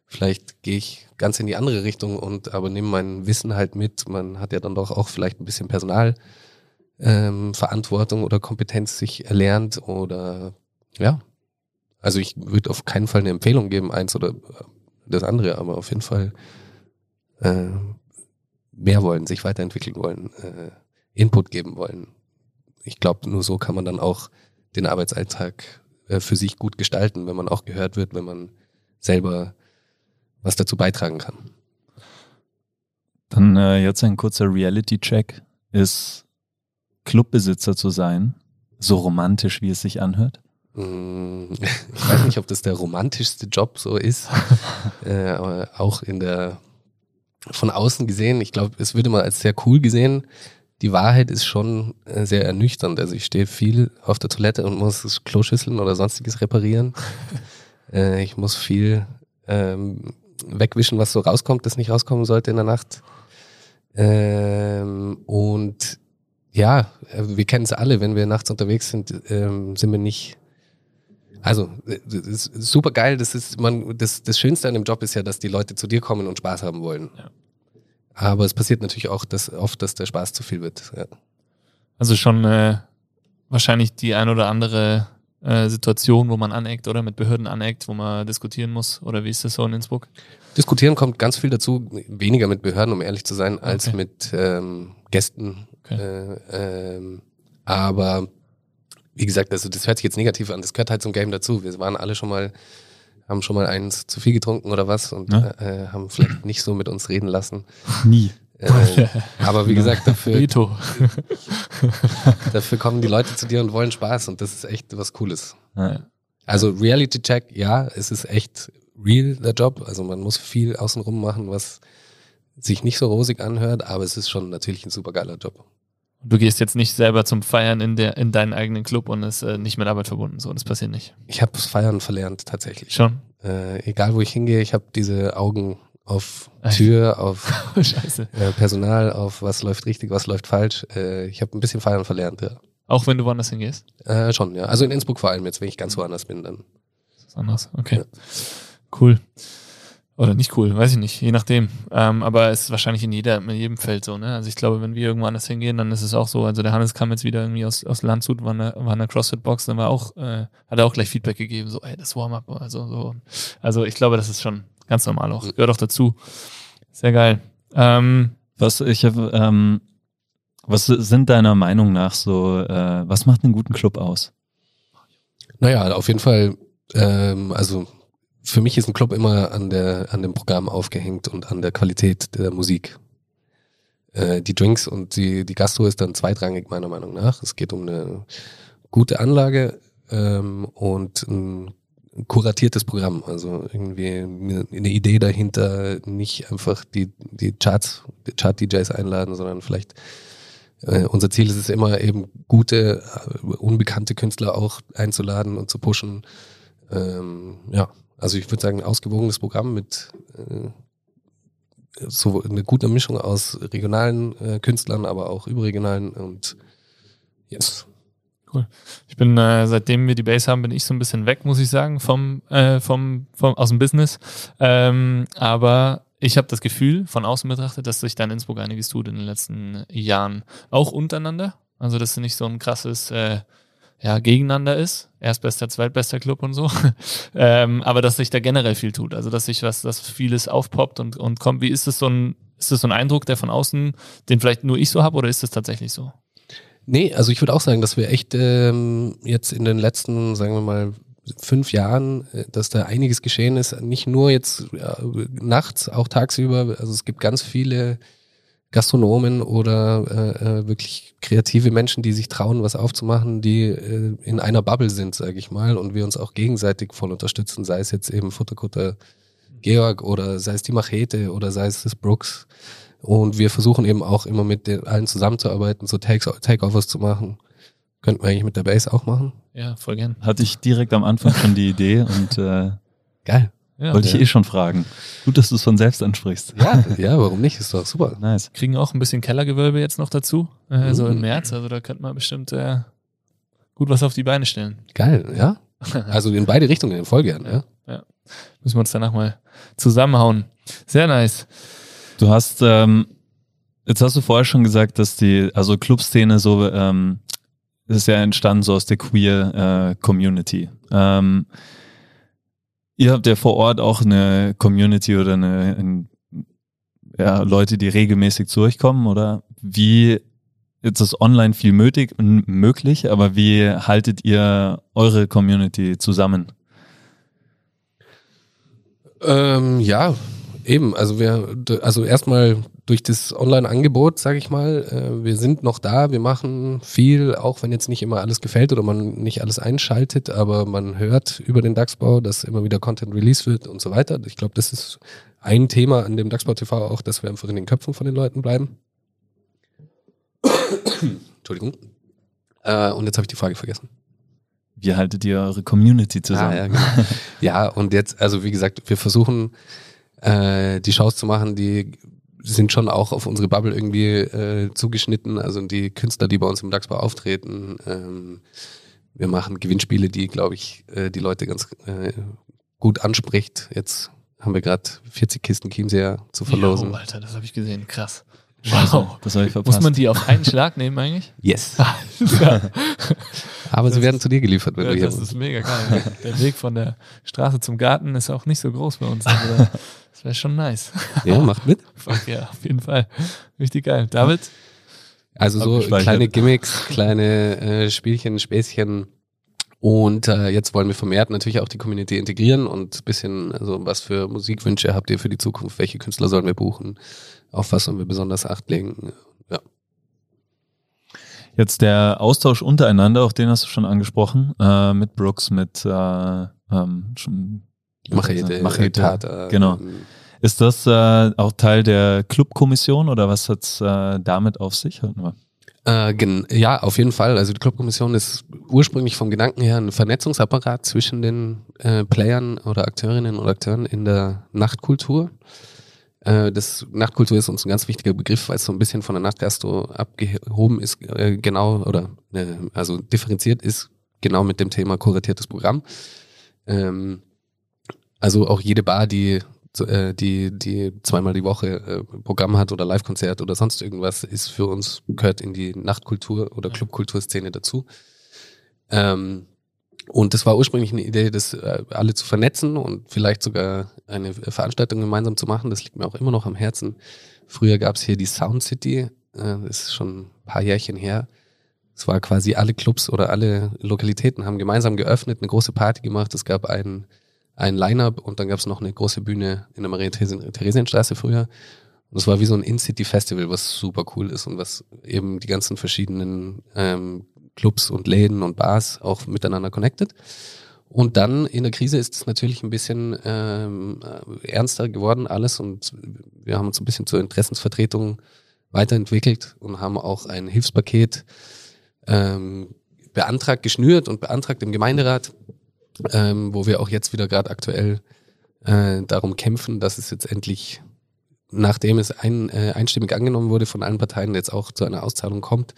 vielleicht gehe ich ganz in die andere Richtung und aber nehme mein Wissen halt mit. Man hat ja dann doch auch vielleicht ein bisschen Personalverantwortung ähm, oder Kompetenz sich erlernt oder ja. Also ich würde auf keinen Fall eine Empfehlung geben, eins oder das andere, aber auf jeden Fall äh, mehr wollen, sich weiterentwickeln wollen, äh, Input geben wollen. Ich glaube, nur so kann man dann auch den Arbeitsalltag äh, für sich gut gestalten, wenn man auch gehört wird, wenn man selber was dazu beitragen kann. Dann äh, jetzt ein kurzer Reality-Check. Ist Clubbesitzer zu sein so romantisch, wie es sich anhört? Mm, <laughs> ich weiß nicht, ob das der romantischste Job so ist, <laughs> äh, aber auch in der von außen gesehen, ich glaube, es wird immer als sehr cool gesehen. Die Wahrheit ist schon äh, sehr ernüchternd. Also ich stehe viel auf der Toilette und muss Kloschüsseln oder sonstiges reparieren. <laughs> äh, ich muss viel ähm, wegwischen, was so rauskommt, das nicht rauskommen sollte in der Nacht. Ähm, und ja, äh, wir kennen es alle, wenn wir nachts unterwegs sind, ähm, sind wir nicht also, ist super geil. Das ist, man, das, das Schönste an dem Job ist ja, dass die Leute zu dir kommen und Spaß haben wollen. Ja. Aber es passiert natürlich auch dass oft, dass der Spaß zu viel wird. Ja. Also schon äh, wahrscheinlich die ein oder andere äh, Situation, wo man aneckt oder mit Behörden aneckt, wo man diskutieren muss. Oder wie ist das so in Innsbruck? Diskutieren kommt ganz viel dazu, weniger mit Behörden, um ehrlich zu sein, als okay. mit ähm, Gästen. Okay. Äh, ähm, aber wie gesagt, also das hört sich jetzt negativ an, das gehört halt zum Game dazu. Wir waren alle schon mal, haben schon mal eins zu viel getrunken oder was und ja? äh, haben vielleicht nicht so mit uns reden lassen. <laughs> Nie. Äh, aber wie <laughs> gesagt, dafür, <laughs> dafür kommen die Leute zu dir und wollen Spaß und das ist echt was Cooles. Ja. Also Reality Check, ja, es ist echt real, der Job. Also man muss viel außenrum machen, was sich nicht so rosig anhört, aber es ist schon natürlich ein super geiler Job. Du gehst jetzt nicht selber zum Feiern in, der, in deinen eigenen Club und ist äh, nicht mit Arbeit verbunden. So, das passiert nicht. Ich habe das Feiern verlernt, tatsächlich. Schon? Äh, egal, wo ich hingehe, ich habe diese Augen auf Tür, auf <laughs> äh, Personal, auf was läuft richtig, was läuft falsch. Äh, ich habe ein bisschen Feiern verlernt, ja. Auch wenn du woanders hingehst? Äh, schon, ja. Also in Innsbruck vor allem jetzt, wenn ich ganz woanders bin, dann. Das ist anders, okay. Ja. Cool. Oder nicht cool, weiß ich nicht, je nachdem. Ähm, aber es ist wahrscheinlich in, jeder, in jedem Feld so, ne? Also ich glaube, wenn wir irgendwo anders hingehen, dann ist es auch so. Also der Hannes kam jetzt wieder irgendwie aus, aus Landshut, war in der, war in der CrossFit-Box, dann war auch, äh, hat er auch gleich Feedback gegeben, so, ey, das Warm-up, also so. Also ich glaube, das ist schon ganz normal auch. Gehört auch dazu. Sehr geil. Ähm, was ich ähm, was sind deiner Meinung nach so, äh, was macht einen guten Club aus? Naja, auf jeden Fall, ähm, also für mich ist ein Club immer an der an dem Programm aufgehängt und an der Qualität der Musik. Äh, die Drinks und die die Gastro ist dann zweitrangig meiner Meinung nach. Es geht um eine gute Anlage ähm, und ein kuratiertes Programm. Also irgendwie eine Idee dahinter, nicht einfach die die Charts, die Chart DJs einladen, sondern vielleicht äh, unser Ziel ist es immer eben gute, äh, unbekannte Künstler auch einzuladen und zu pushen. Ähm, ja, also ich würde sagen, ein ausgewogenes Programm mit äh, so eine gute Mischung aus regionalen äh, Künstlern, aber auch überregionalen und yes. Cool. Ich bin, äh, seitdem wir die Base haben, bin ich so ein bisschen weg, muss ich sagen, vom, äh, vom, vom aus dem Business. Ähm, aber ich habe das Gefühl, von außen betrachtet, dass sich da in Innsbruck einiges tut in den letzten Jahren. Auch untereinander. Also, dass es nicht so ein krasses äh, ja, gegeneinander ist. Erstbester, zweitbester Club und so. <laughs> ähm, aber dass sich da generell viel tut. Also, dass sich was, dass vieles aufpoppt und, und kommt. Wie ist das so ein, ist das so ein Eindruck, der von außen, den vielleicht nur ich so habe, oder ist das tatsächlich so? Nee, also ich würde auch sagen, dass wir echt ähm, jetzt in den letzten, sagen wir mal, fünf Jahren, äh, dass da einiges geschehen ist. Nicht nur jetzt ja, nachts, auch tagsüber. Also es gibt ganz viele Gastronomen oder äh, äh, wirklich kreative Menschen, die sich trauen, was aufzumachen, die äh, in einer Bubble sind, sage ich mal, und wir uns auch gegenseitig voll unterstützen, sei es jetzt eben Futterkutter Georg oder sei es die Machete oder sei es das Brooks. Und wir versuchen eben auch immer mit den, allen zusammenzuarbeiten, so Takeoffers zu machen. Könnten wir eigentlich mit der Base auch machen. Ja, voll gern. Hatte ich direkt am Anfang schon die Idee und äh, Geil. Ja, wollte ich ja. eh schon fragen. Gut, dass du es von selbst ansprichst. Ja, ja, warum nicht? Ist doch super. <laughs> Nice. Kriegen auch ein bisschen Kellergewölbe jetzt noch dazu, äh, mhm. so im März. Also da könnte man bestimmt äh, gut was auf die Beine stellen. Geil, ja. <laughs> Also in beide Richtungen, voll gern, ja. Ja. Müssen wir uns danach mal zusammenhauen. Sehr nice. Du hast, ähm, jetzt hast du vorher schon gesagt, dass die, also Clubszene so, ähm, ist ja entstanden so aus der queer äh, Community. Ähm, ihr habt ja vor Ort auch eine Community oder eine, ein, ja, Leute, die regelmäßig zu euch kommen, oder? Wie, jetzt ist online viel möglich, möglich, aber wie haltet ihr eure Community zusammen? Ähm, ja, eben. Also wir, also erstmal durch das Online-Angebot, sage ich mal, äh, wir sind noch da, wir machen viel, auch wenn jetzt nicht immer alles gefällt oder man nicht alles einschaltet, aber man hört über den DAX-Bau, dass immer wieder Content release wird und so weiter. Ich glaube, das ist ein Thema an dem DAX-Bau TV auch, dass wir einfach in den Köpfen von den Leuten bleiben. <coughs> Entschuldigung. Äh, und jetzt habe ich die Frage vergessen. Wie haltet ihr eure Community zusammen? Ah, ja, genau. <laughs> ja, und jetzt, also wie gesagt, wir versuchen äh, die Shows zu machen, die sind schon auch auf unsere Bubble irgendwie äh, zugeschnitten. Also die Künstler, die bei uns im DAX-Bar auftreten. Ähm, wir machen Gewinnspiele, die, glaube ich, äh, die Leute ganz äh, gut anspricht. Jetzt haben wir gerade 40 Kisten Chiemseer zu verlosen. Oh, Alter, das habe ich gesehen. Krass. Wow. Das habe ich verpasst. Muss man die auf einen Schlag nehmen eigentlich? <laughs> Yes. <laughs> Aber das sie werden zu dir geliefert, wenn ja, du hier Das ist mega geil. Der Weg von der Straße zum Garten ist auch nicht so groß bei uns. Also <laughs> das wäre schon nice. Ja, macht mit. Fuck ja, auf jeden Fall. Richtig geil. David? Also so kleine Gimmicks, kleine äh, Spielchen, Späßchen. Und äh, jetzt wollen wir vermehrt natürlich auch die Community integrieren und ein bisschen, also was für Musikwünsche habt ihr für die Zukunft? Welche Künstler sollen wir buchen? Auf was sollen wir besonders Acht legen? Ja. Jetzt der Austausch untereinander, auch den hast du schon angesprochen, äh, mit Brooks, mit äh, ähm, schon, Machete, Machete. Tata, genau. Ähm, ist das äh, auch Teil der Clubkommission oder was hat es äh, damit auf sich? Äh, ja, auf jeden Fall. Also die Clubkommission ist ursprünglich vom Gedanken her ein Vernetzungsapparat zwischen den äh, Playern oder Akteurinnen und Akteuren in der Nachtkultur. Äh, das Nachtkultur ist uns ein ganz wichtiger Begriff, weil es so ein bisschen von der Nachtgastro abgehoben ist, äh, genau oder äh, also differenziert ist, genau mit dem Thema kuratiertes Programm. Ähm, also auch jede Bar, die die, die zweimal die Woche äh, Programm hat oder Live-Konzert oder sonst irgendwas, ist für uns, gehört in die Nachtkultur oder Clubkulturszene dazu. Ähm, und das war ursprünglich eine Idee, das äh, alle zu vernetzen und vielleicht sogar eine Veranstaltung gemeinsam zu machen. Das liegt mir auch immer noch am Herzen. Früher gab es hier die Sound City, das ist schon ein paar Jährchen her. Es war quasi alle Clubs oder alle Lokalitäten haben gemeinsam geöffnet, eine große Party gemacht. Es gab einen ein Line-Up und dann gab es noch eine große Bühne in der Maria-Theresien-Straße früher. Und es war wie so ein In-City-Festival, was super cool ist und was eben die ganzen verschiedenen ähm, Clubs und Läden und Bars auch miteinander connected. Und dann in der Krise ist es natürlich ein bisschen ähm, äh, ernster geworden alles und wir haben uns ein bisschen zur Interessensvertretung weiterentwickelt und haben auch ein Hilfspaket ähm, beantragt, geschnürt und beantragt im Gemeinderat, ähm, wo wir auch jetzt wieder gerade aktuell äh, darum kämpfen, dass es jetzt endlich, nachdem es ein, äh, einstimmig angenommen wurde von allen Parteien, jetzt auch zu einer Auszahlung kommt.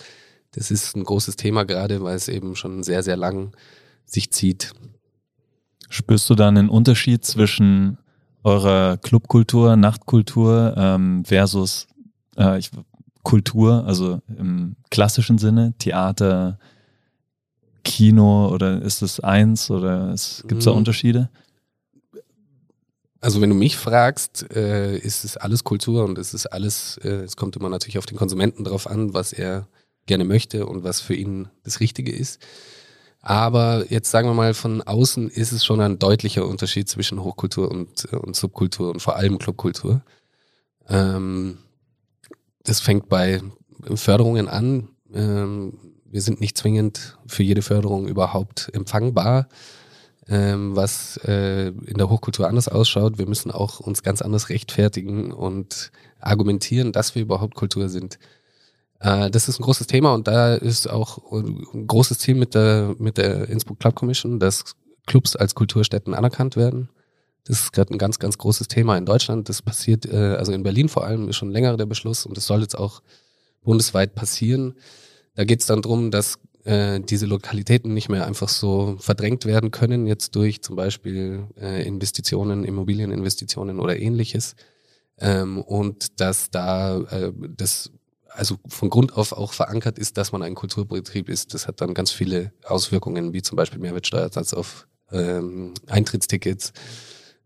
Das ist ein großes Thema gerade, weil es eben schon sehr, sehr lang sich zieht. Spürst du da einen Unterschied zwischen eurer Clubkultur, Nachtkultur ähm, versus äh, ich, Kultur, also im klassischen Sinne, Theater, Kino oder ist es eins oder gibt es da mhm. Unterschiede? Also wenn du mich fragst, äh, ist es alles Kultur und es ist alles, äh, es kommt immer natürlich auf den Konsumenten drauf an, was er gerne möchte und was für ihn das Richtige ist. Aber jetzt sagen wir mal, von außen ist es schon ein deutlicher Unterschied zwischen Hochkultur und, und Subkultur und vor allem Clubkultur. Ähm, das fängt bei Förderungen an. Ähm, wir sind nicht zwingend für jede Förderung überhaupt empfangbar, ähm, was äh, in der Hochkultur anders ausschaut. Wir müssen auch uns ganz anders rechtfertigen und argumentieren, dass wir überhaupt Kultur sind. Äh, das ist ein großes Thema und da ist auch ein großes Ziel mit der, mit der Innsbruck Club Commission, dass Clubs als Kulturstätten anerkannt werden. Das ist gerade ein ganz, ganz großes Thema in Deutschland. Das passiert, äh, also in Berlin vor allem, ist schon länger der Beschluss und das soll jetzt auch bundesweit passieren. Da geht es dann drum, dass äh, diese Lokalitäten nicht mehr einfach so verdrängt werden können, jetzt durch zum Beispiel äh, Investitionen, Immobilieninvestitionen oder ähnliches. Ähm, und dass da äh, das also von Grund auf auch verankert ist, dass man ein Kulturbetrieb ist. Das hat dann ganz viele Auswirkungen, wie zum Beispiel Mehrwertsteuersatz auf ähm, Eintrittstickets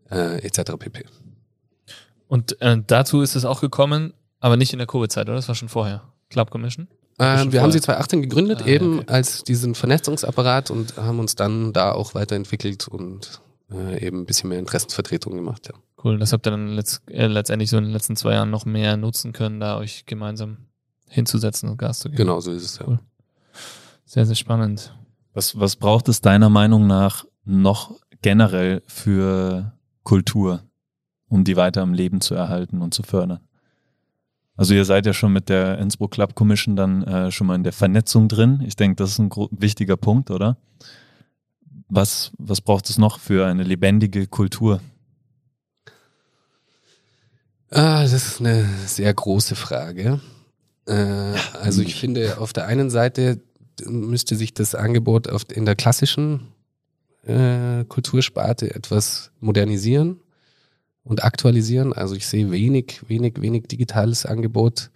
äh, etc. pp. Und äh, dazu ist es auch gekommen, aber nicht in der Covid-Zeit, oder? Das war schon vorher. Club Commission? Ähm, wir haben sie 2018 gegründet, ah, eben okay. als diesen Vernetzungsapparat und haben uns dann da auch weiterentwickelt und äh, eben ein bisschen mehr Interessensvertretung gemacht. Ja. Cool, das habt ihr dann letzt, äh, letztendlich so in den letzten zwei Jahren noch mehr nutzen können, da euch gemeinsam hinzusetzen und Gas zu geben. Genau, so ist es, ja. Cool. Sehr, sehr spannend. Was, was braucht es deiner Meinung nach noch generell für Kultur, um die weiter am Leben zu erhalten und zu fördern? Also ihr seid ja schon mit der Innsbruck Club Commission dann äh, schon mal in der Vernetzung drin. Ich denke, das ist ein wichtiger Punkt, oder? Was, was braucht es noch für eine lebendige Kultur? Ah, das ist eine sehr große Frage. Äh, also ich finde, auf der einen Seite müsste sich das Angebot in der klassischen äh, Kultursparte etwas modernisieren und aktualisieren. Also ich sehe wenig, wenig, wenig digitales Angebot.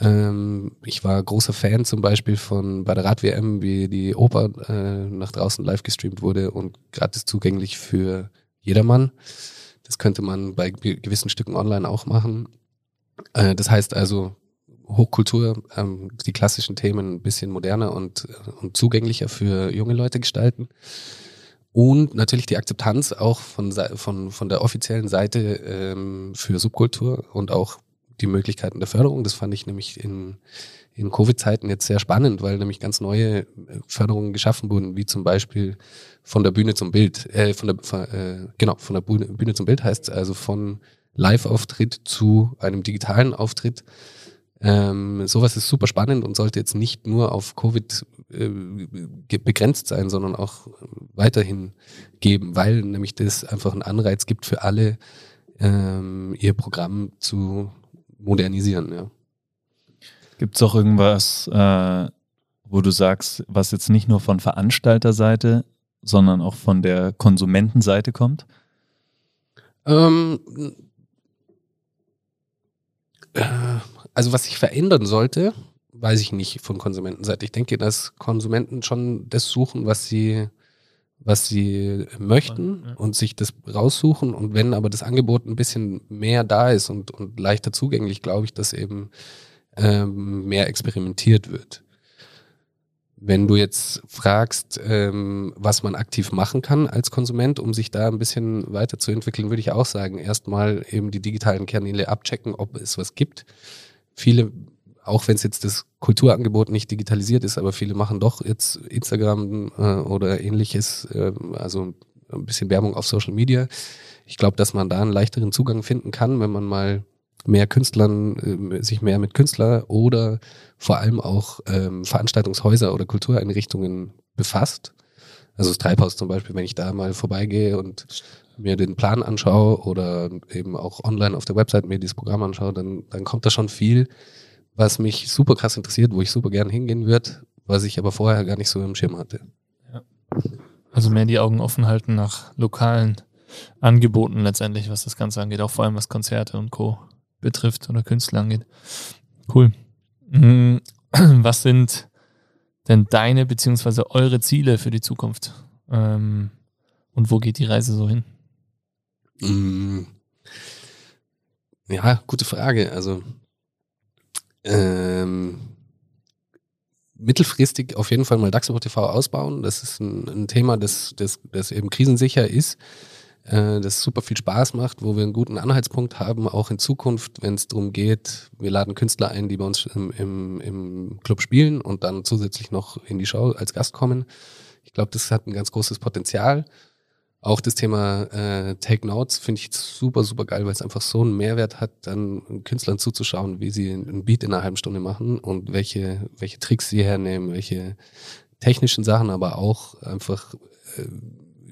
Ähm, ich war großer Fan zum Beispiel von bei der Rad-WM, wie die Oper äh, nach draußen live gestreamt wurde und gratis zugänglich für jedermann. Das könnte man bei gewissen Stücken online auch machen. Äh, das heißt also, Hochkultur, ähm, die klassischen Themen ein bisschen moderner und, und zugänglicher für junge Leute gestalten. Und natürlich die Akzeptanz auch von, von, von der offiziellen Seite ähm, für Subkultur und auch die Möglichkeiten der Förderung. Das fand ich nämlich in, in Covid-Zeiten jetzt sehr spannend, weil nämlich ganz neue äh, Förderungen geschaffen wurden, wie zum Beispiel von der Bühne zum Bild, äh, von der, von, äh, genau, von der Bühne, Bühne zum Bild heißt also von Live-Auftritt zu einem digitalen Auftritt ähm, sowas ist super spannend und sollte jetzt nicht nur auf Covid äh, begrenzt sein, sondern auch weiterhin geben, weil nämlich das einfach einen Anreiz gibt für alle, ähm, ihr Programm zu modernisieren. Ja. Gibt es auch irgendwas, äh, wo du sagst, was jetzt nicht nur von Veranstalterseite, sondern auch von der Konsumentenseite kommt? Ähm, äh, also was sich verändern sollte, weiß ich nicht von Konsumentenseite. Ich denke, dass Konsumenten schon das suchen, was sie, was sie möchten ja. und sich das raussuchen. Und wenn aber das Angebot ein bisschen mehr da ist und, und leichter zugänglich, glaube ich, dass eben ähm, mehr experimentiert wird. Wenn du jetzt fragst, ähm, was man aktiv machen kann als Konsument, um sich da ein bisschen weiterzuentwickeln, würde ich auch sagen, erstmal eben die digitalen Kanäle abchecken, ob es was gibt. Viele, auch wenn es jetzt das Kulturangebot nicht digitalisiert ist, aber viele machen doch jetzt Instagram äh, oder ähnliches, äh, also ein bisschen Werbung auf Social Media. Ich glaube, dass man da einen leichteren Zugang finden kann, wenn man mal mehr Künstlern, äh, sich mehr mit Künstler oder vor allem auch ähm, Veranstaltungshäuser oder Kultureinrichtungen befasst. Also das Treibhaus zum Beispiel, wenn ich da mal vorbeigehe und mir den Plan anschaue oder eben auch online auf der Website mir dieses Programm anschaue, dann, dann kommt da schon viel, was mich super krass interessiert, wo ich super gern hingehen würde, was ich aber vorher gar nicht so im Schirm hatte. Ja. Also mehr die Augen offen halten nach lokalen Angeboten letztendlich, was das Ganze angeht, auch vor allem was Konzerte und Co. betrifft oder Künstler angeht. Cool. Mhm. <clears throat> Was sind denn deine beziehungsweise eure Ziele für die Zukunft? Ähm, und wo geht die Reise so hin? Mm. Ja, gute Frage. Also ähm, mittelfristig auf jeden Fall mal DAX TV ausbauen. Das ist ein, ein Thema, das, das, das eben krisensicher ist äh, das super viel Spaß macht, wo wir einen guten Anhaltspunkt haben, auch in Zukunft, wenn es darum geht, wir laden Künstler ein, die bei uns im, im, im Club spielen und dann zusätzlich noch in die Show als Gast kommen. Ich glaube, das hat ein ganz großes Potenzial. Auch das Thema äh, Take Notes finde ich super, super geil, weil es einfach so einen Mehrwert hat, dann Künstlern zuzuschauen, wie sie einen Beat in einer halben Stunde machen und welche, welche Tricks sie hernehmen, welche technischen Sachen, aber auch einfach äh,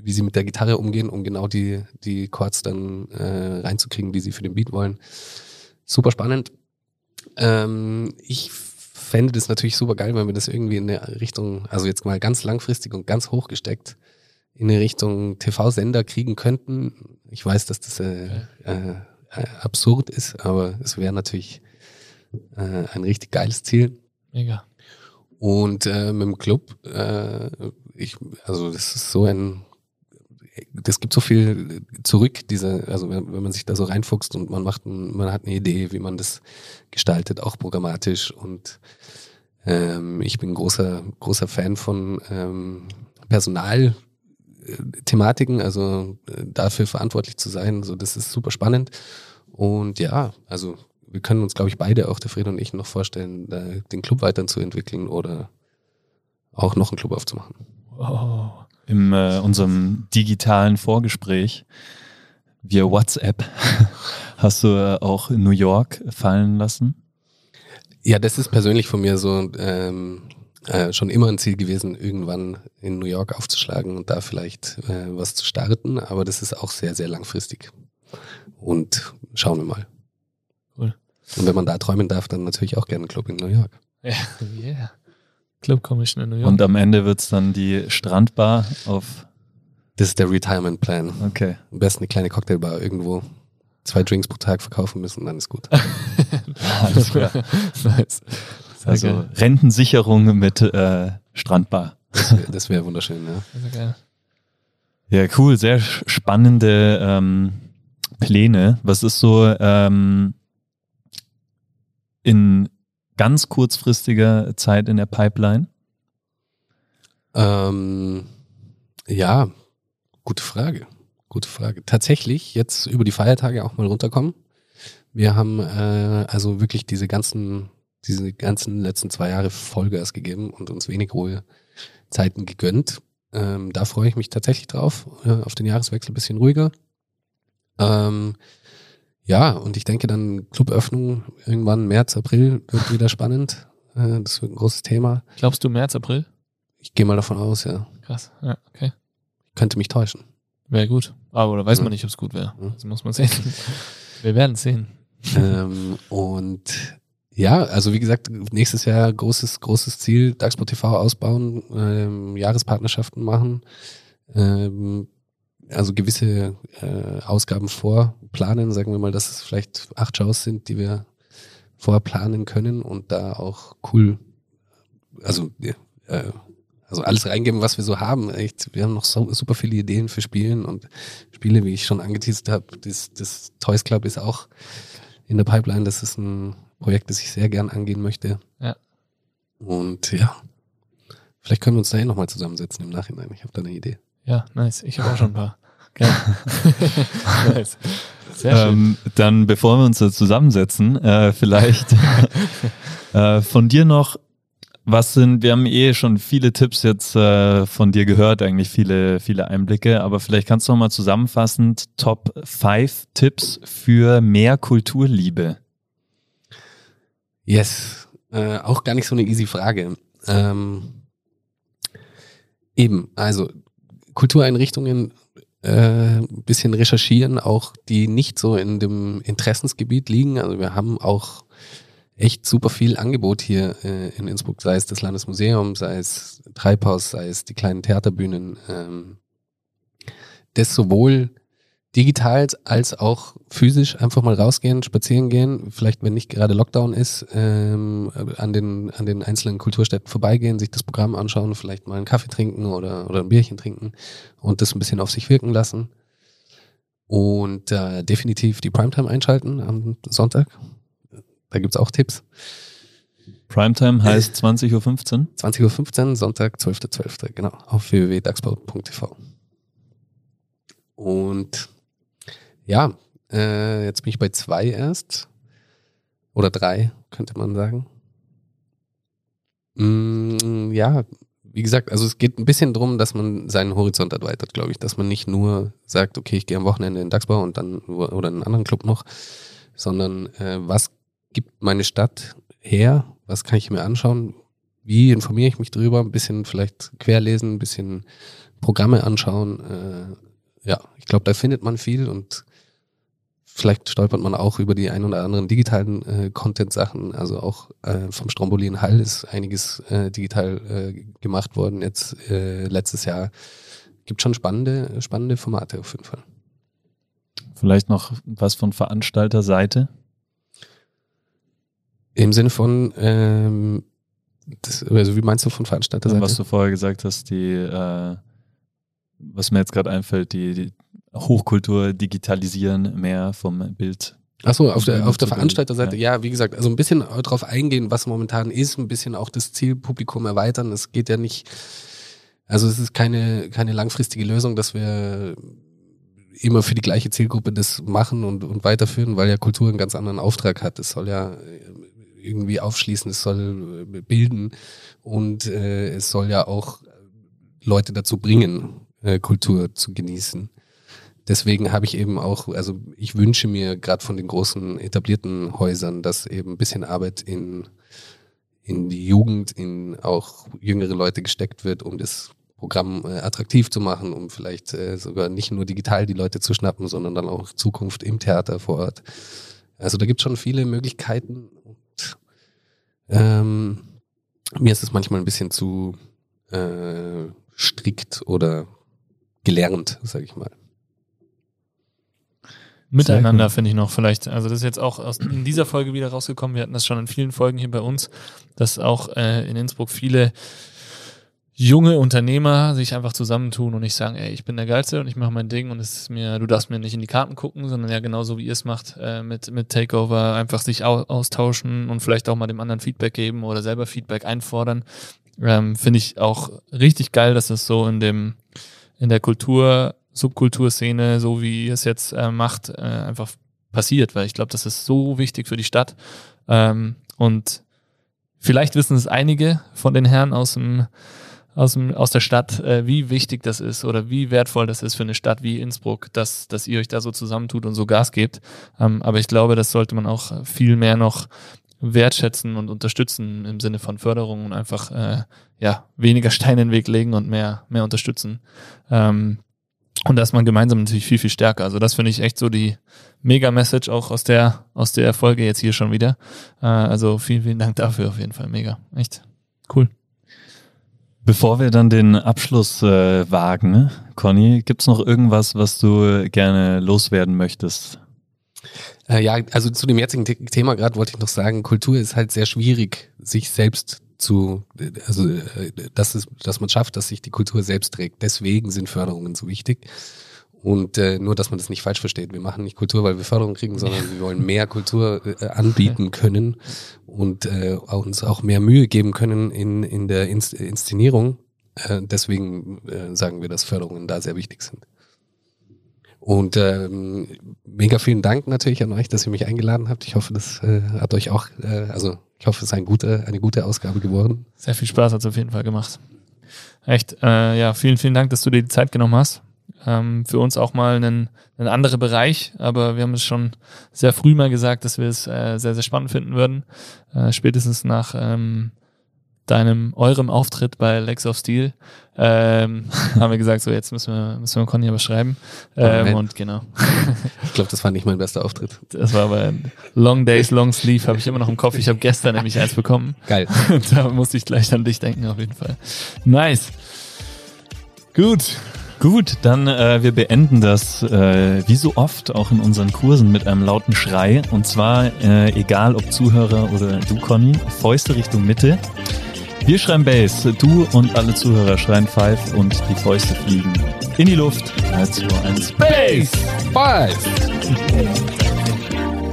wie sie mit der Gitarre umgehen, um genau die, die Chords dann äh, reinzukriegen, die sie für den Beat wollen. Super spannend. Ähm, ich fände das natürlich super geil, wenn wir das irgendwie in eine Richtung, also jetzt mal ganz langfristig und ganz hoch gesteckt, in eine Richtung TV-Sender kriegen könnten. Ich weiß, dass das äh, äh, absurd ist, aber es wäre natürlich äh, ein richtig geiles Ziel. Mega. Und äh, mit dem Club, äh, ich, also das ist so ein das gibt so viel zurück, diese, also wenn, wenn man sich da so reinfuchst und man macht, ein, man hat eine Idee, wie man das gestaltet, auch programmatisch und ähm, ich bin großer, großer Fan von ähm, Personalthematiken, also äh, dafür verantwortlich zu sein, so das ist super spannend und ja, also wir können uns, glaube ich, beide, auch der Fred und ich, noch vorstellen, den Club weiterzuentwickeln oder auch noch einen Club aufzumachen. Oh in äh, unserem digitalen Vorgespräch via WhatsApp <laughs> hast du äh, auch New York fallen lassen. Ja, das ist persönlich von mir so ähm, äh, schon immer ein Ziel gewesen, irgendwann in New York aufzuschlagen und da vielleicht äh, was zu starten. Aber das ist auch sehr, sehr langfristig. Und schauen wir mal. Cool. Und wenn man da träumen darf, dann natürlich auch gerne einen Club in New York. Ja, yeah. Club Commission in New York. Und am Ende wird es dann die Strandbar auf. Das ist der Retirement Plan. Okay. Am besten eine kleine Cocktailbar irgendwo. Zwei Drinks pro Tag verkaufen müssen, dann ist gut. <laughs> Alles klar. nice. Also okay. Rentensicherung mit äh, Strandbar. Das wäre wär wunderschön, ja. Ja, cool. Sehr spannende ähm, Pläne. Was ist so ähm, in ganz kurzfristiger Zeit in der Pipeline? Ähm, ja, gute Frage. Gute Frage. Tatsächlich jetzt über die Feiertage auch mal runterkommen. Wir haben äh, also wirklich diese ganzen, diese ganzen letzten zwei Jahre Vollgas gegeben und uns wenig Ruhezeiten gegönnt. Ähm, da freue ich mich tatsächlich drauf. Äh, auf den Jahreswechsel ein bisschen ruhiger. Ähm, ja, und ich denke dann Cluböffnung irgendwann März, April wird wieder spannend. Äh, das wird ein großes Thema. Glaubst du März, April? Ich gehe mal davon aus, ja. Krass, ja, okay. Ich könnte mich täuschen. Wäre gut. Aber da weiß man nicht, ob es gut wäre. Das muss man sehen. <laughs> Wir werden sehen. Ähm, und ja, also wie gesagt, nächstes Jahr großes, großes Ziel, DAXPO TV ausbauen, ähm, Jahrespartnerschaften machen, ähm, also gewisse äh, Ausgaben vorplanen, sagen wir mal, dass es vielleicht acht Shows sind, die wir vorplanen können und da auch cool, also äh, also alles reingeben, was wir so haben. Echt, wir haben noch so, super viele Ideen für Spielen und Spiele, wie ich schon angeteasert habe. Das, das Toys Club ist auch in der Pipeline. Das ist ein Projekt, das ich sehr gern angehen möchte. Ja. Und ja, Vielleicht können wir uns da eh nochmal zusammensetzen im Nachhinein. Ich habe da eine Idee. Ja, nice. Ich habe auch schon ein paar. <laughs> Nice. Sehr schön. Ähm, dann, bevor wir uns da zusammensetzen, äh, vielleicht <laughs> äh, von dir noch, was sind, wir haben eh schon viele Tipps jetzt äh, von dir gehört, eigentlich viele, viele Einblicke, aber vielleicht kannst du noch mal zusammenfassend Top 5 Tipps für mehr Kulturliebe. Yes. Äh, auch gar nicht so eine easy Frage. Ähm, eben, also Kultureinrichtungen äh, ein bisschen recherchieren, auch die nicht so in dem Interessensgebiet liegen. Also wir haben auch echt super viel Angebot hier äh, in Innsbruck, sei es das Landesmuseum, sei es Treibhaus, sei es die kleinen Theaterbühnen. Ähm, das sowohl digital als auch physisch einfach mal rausgehen, spazieren gehen, vielleicht wenn nicht gerade Lockdown ist, ähm, an, den, an den einzelnen Kulturstätten vorbeigehen, sich das Programm anschauen, vielleicht mal einen Kaffee trinken oder, oder ein Bierchen trinken und das ein bisschen auf sich wirken lassen. Und äh, definitiv die Primetime einschalten am Sonntag. Da gibt's auch Tipps. Primetime heißt 20.15 Uhr? 20.15 Uhr, Sonntag, 12.12., genau, auf www.dachsbau.tv. Und ja, äh, jetzt bin ich bei zwei erst. Oder drei, könnte man sagen. Mm, ja, wie gesagt, also es geht ein bisschen drum, dass man seinen Horizont erweitert, glaube ich. Dass man nicht nur sagt, okay, ich gehe am Wochenende in Dachsbau und dann oder in einen anderen Club noch, sondern äh, was gibt meine Stadt her? Was kann ich mir anschauen? Wie informiere ich mich drüber? Ein bisschen vielleicht querlesen, ein bisschen Programme anschauen. Äh, ja, ich glaube, da findet man viel und vielleicht stolpert man auch über die ein oder anderen digitalen äh, Content-Sachen. Also auch äh, vom Strombolin Hall ist einiges äh, digital äh, gemacht worden. Jetzt äh, letztes Jahr gibt schon spannende, spannende Formate auf jeden Fall. Vielleicht noch was von Veranstalterseite? Im Sinne von, ähm, das, also wie meinst du von Veranstalterseite? Was du vorher gesagt hast, die, äh, was mir jetzt gerade einfällt, die, die Hochkultur digitalisieren mehr vom Bild. Achso, auf der, auf der Veranstalterseite, ja. ja, wie gesagt, also ein bisschen darauf eingehen, was momentan ist, ein bisschen auch das Zielpublikum erweitern. Es geht ja nicht, also es ist keine, keine langfristige Lösung, dass wir immer für die gleiche Zielgruppe das machen und, und weiterführen, weil ja Kultur einen ganz anderen Auftrag hat. Es soll ja irgendwie aufschließen, es soll bilden und äh, es soll ja auch Leute dazu bringen, äh, Kultur zu genießen deswegen habe ich eben auch, also ich wünsche mir gerade von den großen etablierten Häusern, dass eben ein bisschen Arbeit in, in die Jugend, in auch jüngere Leute gesteckt wird, um das Programm äh, attraktiv zu machen, um vielleicht äh, sogar nicht nur digital die Leute zu schnappen, sondern dann auch Zukunft im Theater vor Ort. Also da gibt es schon viele Möglichkeiten und ähm, mir ist es manchmal ein bisschen zu äh, strikt oder gelernt, sage ich mal. Miteinander finde ich noch vielleicht. Also das ist jetzt auch aus, in dieser Folge wieder rausgekommen. Wir hatten das schon in vielen Folgen hier bei uns, dass auch äh, in Innsbruck viele junge Unternehmer sich einfach zusammentun und nicht sagen, ey, ich bin der Geilste und ich mache mein Ding und es ist mir, du darfst mir nicht in die Karten gucken, sondern ja genauso wie ihr es macht äh, mit, mit Takeover, einfach sich au austauschen und vielleicht auch mal dem anderen Feedback geben oder selber Feedback einfordern. Ähm, Finde ich auch richtig geil, dass das so in dem in der Kultur Subkulturszene, so wie ihr es jetzt äh, macht, äh, einfach passiert, weil ich glaube, das ist so wichtig für die Stadt. Ähm, und vielleicht wissen es einige von den Herren aus dem aus, dem, aus der Stadt, äh, wie wichtig das ist oder wie wertvoll das ist für eine Stadt wie Innsbruck, dass, dass ihr euch da so zusammentut und so Gas gebt. Ähm, aber ich glaube, das sollte man auch viel mehr noch wertschätzen und unterstützen im Sinne von Förderung und einfach äh, ja weniger Steine in den Weg legen und mehr mehr unterstützen. Ähm, und da ist man gemeinsam natürlich viel, viel stärker. Also das finde ich echt so die Mega-Message auch aus der, aus der Folge jetzt hier schon wieder. Äh, also vielen, vielen Dank dafür auf jeden Fall. Mega. Echt cool. Bevor wir dann den Abschluss äh, wagen, ne? Conny, gibt's noch irgendwas, was du gerne loswerden möchtest? Äh, ja, also zu dem jetzigen Thema gerade wollte ich noch sagen, Kultur ist halt sehr schwierig, sich selbst zu, also dass, es, dass man schafft, dass sich die Kultur selbst trägt. Deswegen sind Förderungen so wichtig. Und äh, nur, dass man das nicht falsch versteht. Wir machen nicht Kultur, weil wir Förderung kriegen, sondern wir wollen mehr Kultur äh, <laughs> anbieten können und äh, uns auch mehr Mühe geben können in, in der Inst Inszenierung. Äh, deswegen äh, sagen wir, dass Förderungen da sehr wichtig sind. Und ähm, mega vielen Dank natürlich an euch, dass ihr mich eingeladen habt. Ich hoffe, das äh, hat euch auch, äh, also ich hoffe, es ist ein gute, eine gute Ausgabe geworden. Sehr viel Spaß hat es auf jeden Fall gemacht. Echt, äh, ja, vielen, vielen Dank, dass du dir die Zeit genommen hast. Ähm, für uns auch mal ein, ein anderer Bereich, aber wir haben es schon sehr früh mal gesagt, dass wir es äh, sehr, sehr spannend finden würden. Äh, spätestens nach ähm, deinem, eurem Auftritt bei Lex of Steel ähm, <laughs> haben wir gesagt, so jetzt müssen wir, müssen wir Conny aber schreiben. Ähm, und genau. ich glaube, das war nicht mein bester Auftritt. Das war bei Long Days, Long Sleeve, habe ich immer noch im Kopf. Ich habe gestern nämlich eins bekommen. Geil. <laughs> da musste ich gleich an dich denken, auf jeden Fall. Nice. Gut. Gut, dann äh, wir beenden das äh, wie so oft auch in unseren Kursen mit einem lauten Schrei. Und zwar, äh, egal ob Zuhörer oder du, Conny, Fäuste Richtung Mitte. Wir schreien Bass, du und alle Zuhörer schreien Five und die Fäuste fliegen in die Luft. 3, 2, 1, Bass! Five!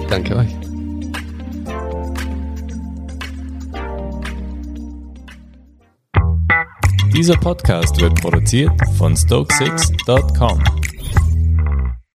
Danke euch. Dieser Podcast wird produziert von Stokesix.com.